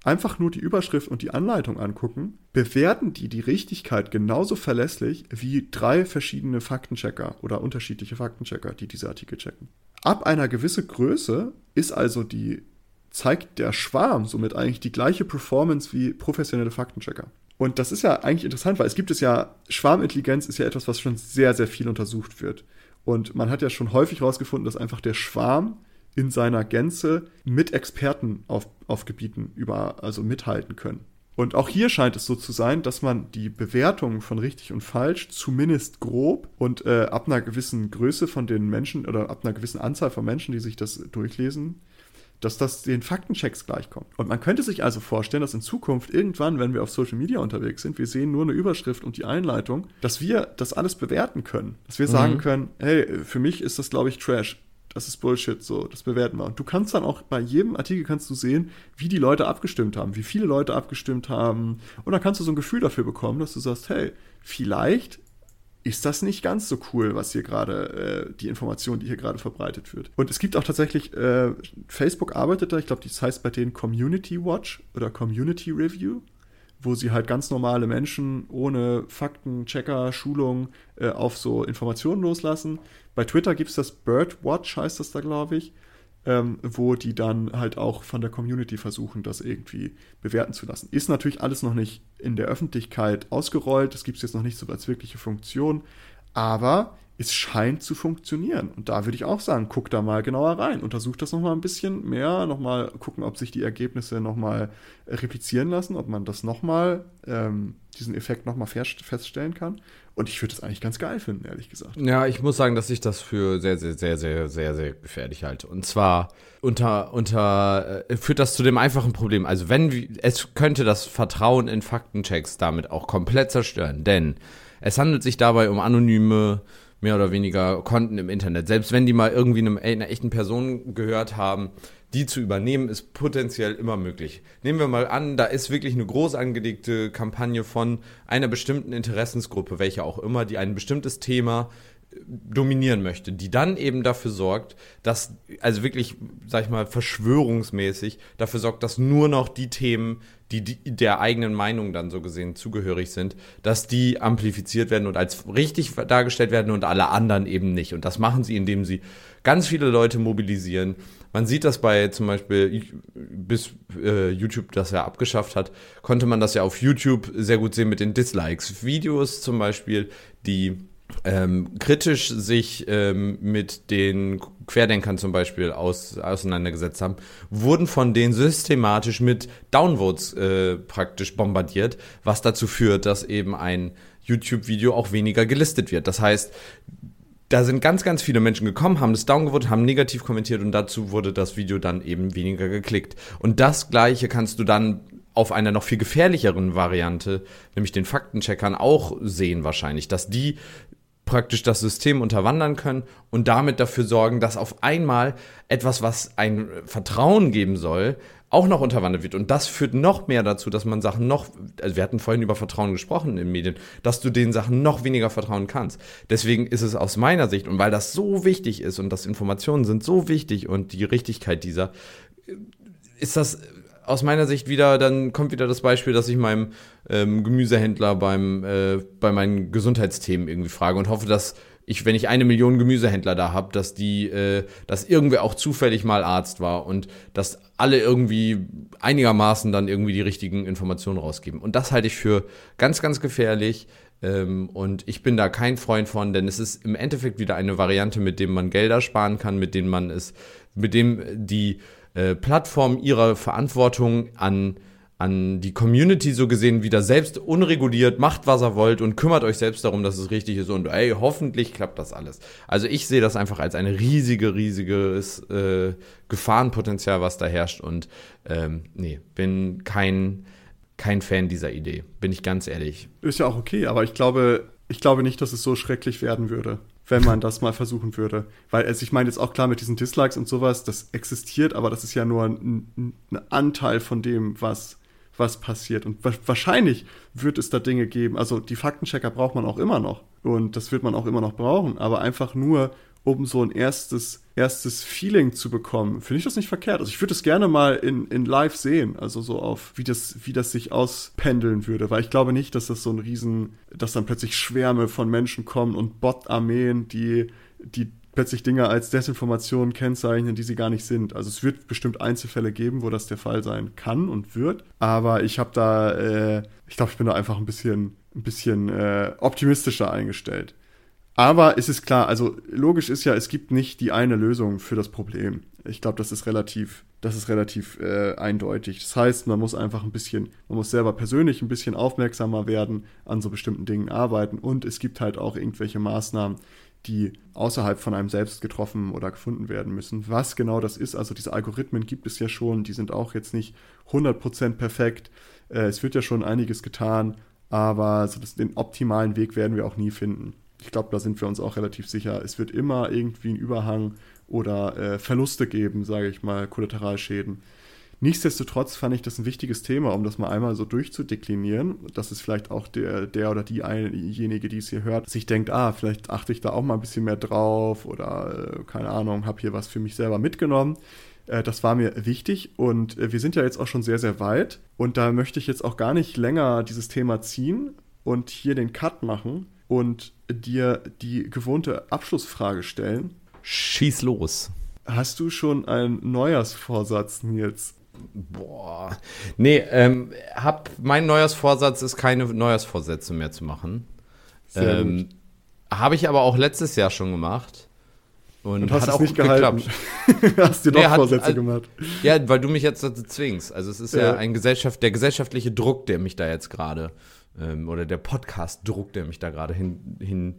einfach nur die Überschrift und die Anleitung angucken, bewerten die die Richtigkeit genauso verlässlich wie drei verschiedene Faktenchecker oder unterschiedliche Faktenchecker, die diese Artikel checken. Ab einer gewissen Größe ist also die zeigt der Schwarm somit eigentlich die gleiche Performance wie professionelle Faktenchecker. Und das ist ja eigentlich interessant, weil es gibt es ja, Schwarmintelligenz ist ja etwas, was schon sehr, sehr viel untersucht wird. Und man hat ja schon häufig herausgefunden, dass einfach der Schwarm in seiner Gänze mit Experten auf, auf Gebieten über, also mithalten können. Und auch hier scheint es so zu sein, dass man die Bewertung von richtig und falsch zumindest grob und äh, ab einer gewissen Größe von den Menschen oder ab einer gewissen Anzahl von Menschen, die sich das durchlesen, dass das den Faktenchecks gleichkommt. Und man könnte sich also vorstellen, dass in Zukunft irgendwann, wenn wir auf Social Media unterwegs sind, wir sehen nur eine Überschrift und die Einleitung, dass wir das alles bewerten können. Dass wir mhm. sagen können, hey, für mich ist das, glaube ich, Trash das ist Bullshit, so, das bewerten wir. Und du kannst dann auch bei jedem Artikel kannst du sehen, wie die Leute abgestimmt haben, wie viele Leute abgestimmt haben. Und dann kannst du so ein Gefühl dafür bekommen, dass du sagst, hey, vielleicht ist das nicht ganz so cool, was hier gerade, äh, die Information, die hier gerade verbreitet wird. Und es gibt auch tatsächlich, äh, Facebook arbeitet da, ich glaube, das heißt bei denen Community Watch oder Community Review wo sie halt ganz normale Menschen ohne Fakten, Checker, Schulung äh, auf so Informationen loslassen. Bei Twitter gibt es das Birdwatch, heißt das da, glaube ich, ähm, wo die dann halt auch von der Community versuchen, das irgendwie bewerten zu lassen. Ist natürlich alles noch nicht in der Öffentlichkeit ausgerollt, das gibt es jetzt noch nicht so als wirkliche Funktion, aber es scheint zu funktionieren. Und da würde ich auch sagen, guck da mal genauer rein. Untersuch das nochmal ein bisschen mehr, nochmal gucken, ob sich die Ergebnisse nochmal replizieren lassen, ob man das nochmal, ähm, diesen Effekt nochmal feststellen kann. Und ich würde das eigentlich ganz geil finden, ehrlich gesagt. Ja, ich muss sagen, dass ich das für sehr, sehr, sehr, sehr, sehr, sehr gefährlich halte. Und zwar unter, unter, äh, führt das zu dem einfachen Problem. Also wenn, es könnte das Vertrauen in Faktenchecks damit auch komplett zerstören. Denn es handelt sich dabei um anonyme mehr oder weniger Konten im Internet. Selbst wenn die mal irgendwie einem, einer echten Person gehört haben, die zu übernehmen, ist potenziell immer möglich. Nehmen wir mal an, da ist wirklich eine groß angelegte Kampagne von einer bestimmten Interessensgruppe, welche auch immer, die ein bestimmtes Thema dominieren möchte, die dann eben dafür sorgt, dass, also wirklich, sag ich mal, verschwörungsmäßig dafür sorgt, dass nur noch die Themen, die, die der eigenen Meinung dann so gesehen zugehörig sind, dass die amplifiziert werden und als richtig dargestellt werden und alle anderen eben nicht. Und das machen sie, indem sie ganz viele Leute mobilisieren. Man sieht das bei zum Beispiel, bis äh, YouTube das ja abgeschafft hat, konnte man das ja auf YouTube sehr gut sehen mit den Dislikes. Videos zum Beispiel, die ähm, kritisch sich ähm, mit den Querdenkern zum Beispiel aus, auseinandergesetzt haben, wurden von denen systematisch mit Downvotes äh, praktisch bombardiert, was dazu führt, dass eben ein YouTube-Video auch weniger gelistet wird. Das heißt, da sind ganz, ganz viele Menschen gekommen, haben das downgevotet, haben negativ kommentiert und dazu wurde das Video dann eben weniger geklickt. Und das Gleiche kannst du dann auf einer noch viel gefährlicheren Variante, nämlich den Faktencheckern, auch sehen wahrscheinlich, dass die praktisch das System unterwandern können und damit dafür sorgen, dass auf einmal etwas, was ein Vertrauen geben soll, auch noch unterwandert wird. Und das führt noch mehr dazu, dass man Sachen noch, also wir hatten vorhin über Vertrauen gesprochen in Medien, dass du den Sachen noch weniger vertrauen kannst. Deswegen ist es aus meiner Sicht, und weil das so wichtig ist und das Informationen sind so wichtig und die Richtigkeit dieser, ist das aus meiner Sicht wieder, dann kommt wieder das Beispiel, dass ich meinem ähm, Gemüsehändler beim, äh, bei meinen Gesundheitsthemen irgendwie frage und hoffe, dass ich, wenn ich eine Million Gemüsehändler da habe, dass die, äh, dass irgendwer auch zufällig mal Arzt war und dass alle irgendwie einigermaßen dann irgendwie die richtigen Informationen rausgeben. Und das halte ich für ganz, ganz gefährlich. Ähm, und ich bin da kein Freund von, denn es ist im Endeffekt wieder eine Variante, mit dem man Gelder sparen kann, mit dem man es, mit dem die äh, Plattform ihre Verantwortung an an die Community so gesehen wieder selbst unreguliert, macht was er wollt und kümmert euch selbst darum, dass es richtig ist und ey, hoffentlich klappt das alles. Also ich sehe das einfach als ein riesige, riesiges äh, Gefahrenpotenzial, was da herrscht und ähm, nee, bin kein, kein Fan dieser Idee, bin ich ganz ehrlich. Ist ja auch okay, aber ich glaube, ich glaube nicht, dass es so schrecklich werden würde wenn man das mal versuchen würde. Weil, also ich meine jetzt auch klar mit diesen Dislikes und sowas, das existiert, aber das ist ja nur ein, ein Anteil von dem, was was passiert. Und wahrscheinlich wird es da Dinge geben. Also die Faktenchecker braucht man auch immer noch. Und das wird man auch immer noch brauchen. Aber einfach nur, um so ein erstes, erstes Feeling zu bekommen, finde ich das nicht verkehrt. Also ich würde es gerne mal in, in live sehen. Also so auf, wie das, wie das sich auspendeln würde. Weil ich glaube nicht, dass das so ein Riesen, dass dann plötzlich Schwärme von Menschen kommen und Bot-Armeen, die, die plötzlich Dinge als Desinformation kennzeichnen, die sie gar nicht sind. Also es wird bestimmt Einzelfälle geben, wo das der Fall sein kann und wird. Aber ich habe da, äh, ich glaube, ich bin da einfach ein bisschen, ein bisschen äh, optimistischer eingestellt. Aber es ist klar, also logisch ist ja, es gibt nicht die eine Lösung für das Problem. Ich glaube, das ist relativ, das ist relativ äh, eindeutig. Das heißt, man muss einfach ein bisschen, man muss selber persönlich ein bisschen aufmerksamer werden, an so bestimmten Dingen arbeiten und es gibt halt auch irgendwelche Maßnahmen, die außerhalb von einem selbst getroffen oder gefunden werden müssen. Was genau das ist, also diese Algorithmen gibt es ja schon, die sind auch jetzt nicht 100% perfekt. Äh, es wird ja schon einiges getan, aber so das, den optimalen Weg werden wir auch nie finden. Ich glaube, da sind wir uns auch relativ sicher. Es wird immer irgendwie einen Überhang oder äh, Verluste geben, sage ich mal, Kollateralschäden. Nichtsdestotrotz fand ich das ein wichtiges Thema, um das mal einmal so durchzudeklinieren. Das ist vielleicht auch der, der oder diejenige, die es hier hört, sich denkt, ah, vielleicht achte ich da auch mal ein bisschen mehr drauf oder äh, keine Ahnung, habe hier was für mich selber mitgenommen. Äh, das war mir wichtig und äh, wir sind ja jetzt auch schon sehr, sehr weit und da möchte ich jetzt auch gar nicht länger dieses Thema ziehen und hier den Cut machen und dir die gewohnte Abschlussfrage stellen. Schieß los. Hast du schon einen Neujahrsvorsatz, Nils? Boah. Nee, ähm, hab, mein Neujahrsvorsatz ist, keine Neujahrsvorsätze mehr zu machen. Ähm, Habe ich aber auch letztes Jahr schon gemacht. Und, und hast hat auch nicht gehalten. geklappt. hast dir doch nee, Vorsätze hat, gemacht. Ja, weil du mich jetzt dazu zwingst. Also es ist ja, ja ein Gesellschaft, der gesellschaftliche Druck, der mich da jetzt gerade, ähm, oder der Podcast-Druck, der mich da gerade hin, hin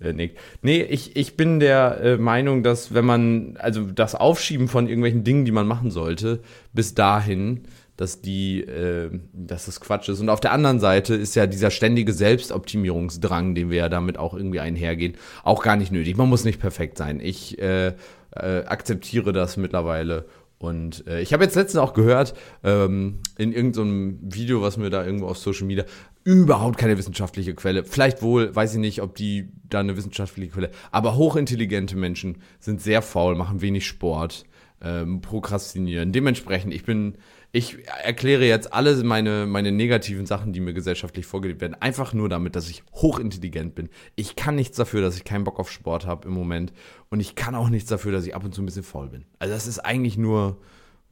äh, Nick. Nee, ich, ich bin der äh, Meinung, dass wenn man, also das Aufschieben von irgendwelchen Dingen, die man machen sollte, bis dahin, dass die, äh, dass das Quatsch ist. Und auf der anderen Seite ist ja dieser ständige Selbstoptimierungsdrang, den wir ja damit auch irgendwie einhergehen, auch gar nicht nötig. Man muss nicht perfekt sein. Ich äh, äh, akzeptiere das mittlerweile und äh, ich habe jetzt letztens auch gehört, ähm, in irgendeinem Video, was mir da irgendwo auf Social Media, überhaupt keine wissenschaftliche Quelle. Vielleicht wohl, weiß ich nicht, ob die da eine wissenschaftliche Quelle, aber hochintelligente Menschen sind sehr faul, machen wenig Sport, ähm, prokrastinieren. Dementsprechend, ich bin, ich erkläre jetzt alle meine, meine negativen Sachen, die mir gesellschaftlich vorgelegt werden, einfach nur damit, dass ich hochintelligent bin. Ich kann nichts dafür, dass ich keinen Bock auf Sport habe im Moment und ich kann auch nichts dafür, dass ich ab und zu ein bisschen faul bin. Also das ist eigentlich nur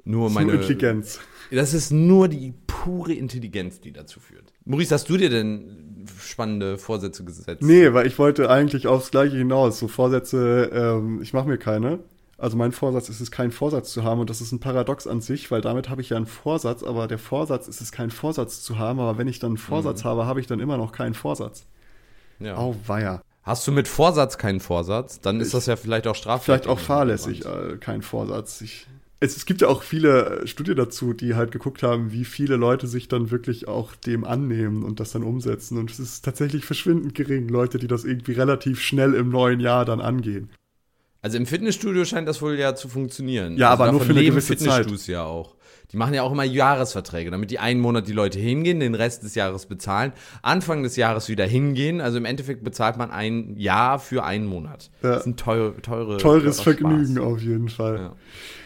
nur meine. Intelligenz. Das ist nur die pure Intelligenz, die dazu führt. Maurice, hast du dir denn spannende Vorsätze gesetzt? Nee, weil ich wollte eigentlich aufs Gleiche hinaus. So Vorsätze, ähm, ich mache mir keine. Also mein Vorsatz ist es, keinen Vorsatz zu haben und das ist ein Paradox an sich, weil damit habe ich ja einen Vorsatz, aber der Vorsatz ist es, keinen Vorsatz zu haben, aber wenn ich dann einen Vorsatz mhm. habe, habe ich dann immer noch keinen Vorsatz. Ja. Auweia. Hast du mit Vorsatz keinen Vorsatz, dann ist ich, das ja vielleicht auch strafbar. Vielleicht auch fahrlässig, äh, kein Vorsatz. Ich es, es gibt ja auch viele äh, Studien dazu, die halt geguckt haben, wie viele Leute sich dann wirklich auch dem annehmen und das dann umsetzen. Und es ist tatsächlich verschwindend gering, Leute, die das irgendwie relativ schnell im neuen Jahr dann angehen. Also im Fitnessstudio scheint das wohl ja zu funktionieren. Ja, also aber nur für eine gewisse Fitnessstudios Zeit. ja auch. Die machen ja auch immer Jahresverträge, damit die einen Monat die Leute hingehen, den Rest des Jahres bezahlen, Anfang des Jahres wieder hingehen. Also im Endeffekt bezahlt man ein Jahr für einen Monat. Ja. Das ist ein teure, teure, Teures Vergnügen Spaß. auf jeden Fall. Ja.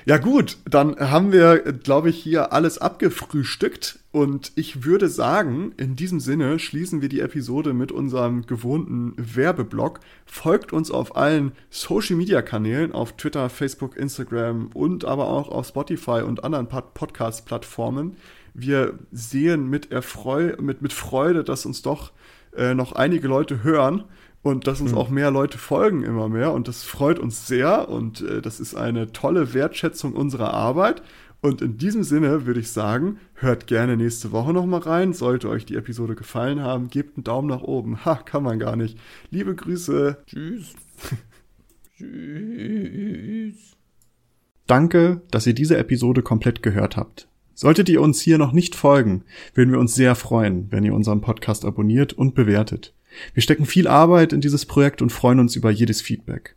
Ja gut, dann haben wir, glaube ich, hier alles abgefrühstückt und ich würde sagen, in diesem Sinne schließen wir die Episode mit unserem gewohnten Werbeblock. Folgt uns auf allen Social-Media-Kanälen, auf Twitter, Facebook, Instagram und aber auch auf Spotify und anderen Pod- Podcast-Plattformen. Wir sehen mit, Erfreu mit, mit Freude, dass uns doch äh, noch einige Leute hören und dass uns auch mehr Leute folgen immer mehr und das freut uns sehr und äh, das ist eine tolle Wertschätzung unserer Arbeit und in diesem Sinne würde ich sagen, hört gerne nächste Woche noch mal rein. Sollte euch die Episode gefallen haben, gebt einen Daumen nach oben. Ha, kann man gar nicht. Liebe Grüße. Tschüss. Tschüss. Danke, dass ihr diese Episode komplett gehört habt. Solltet ihr uns hier noch nicht folgen, würden wir uns sehr freuen, wenn ihr unseren Podcast abonniert und bewertet. Wir stecken viel Arbeit in dieses Projekt und freuen uns über jedes Feedback.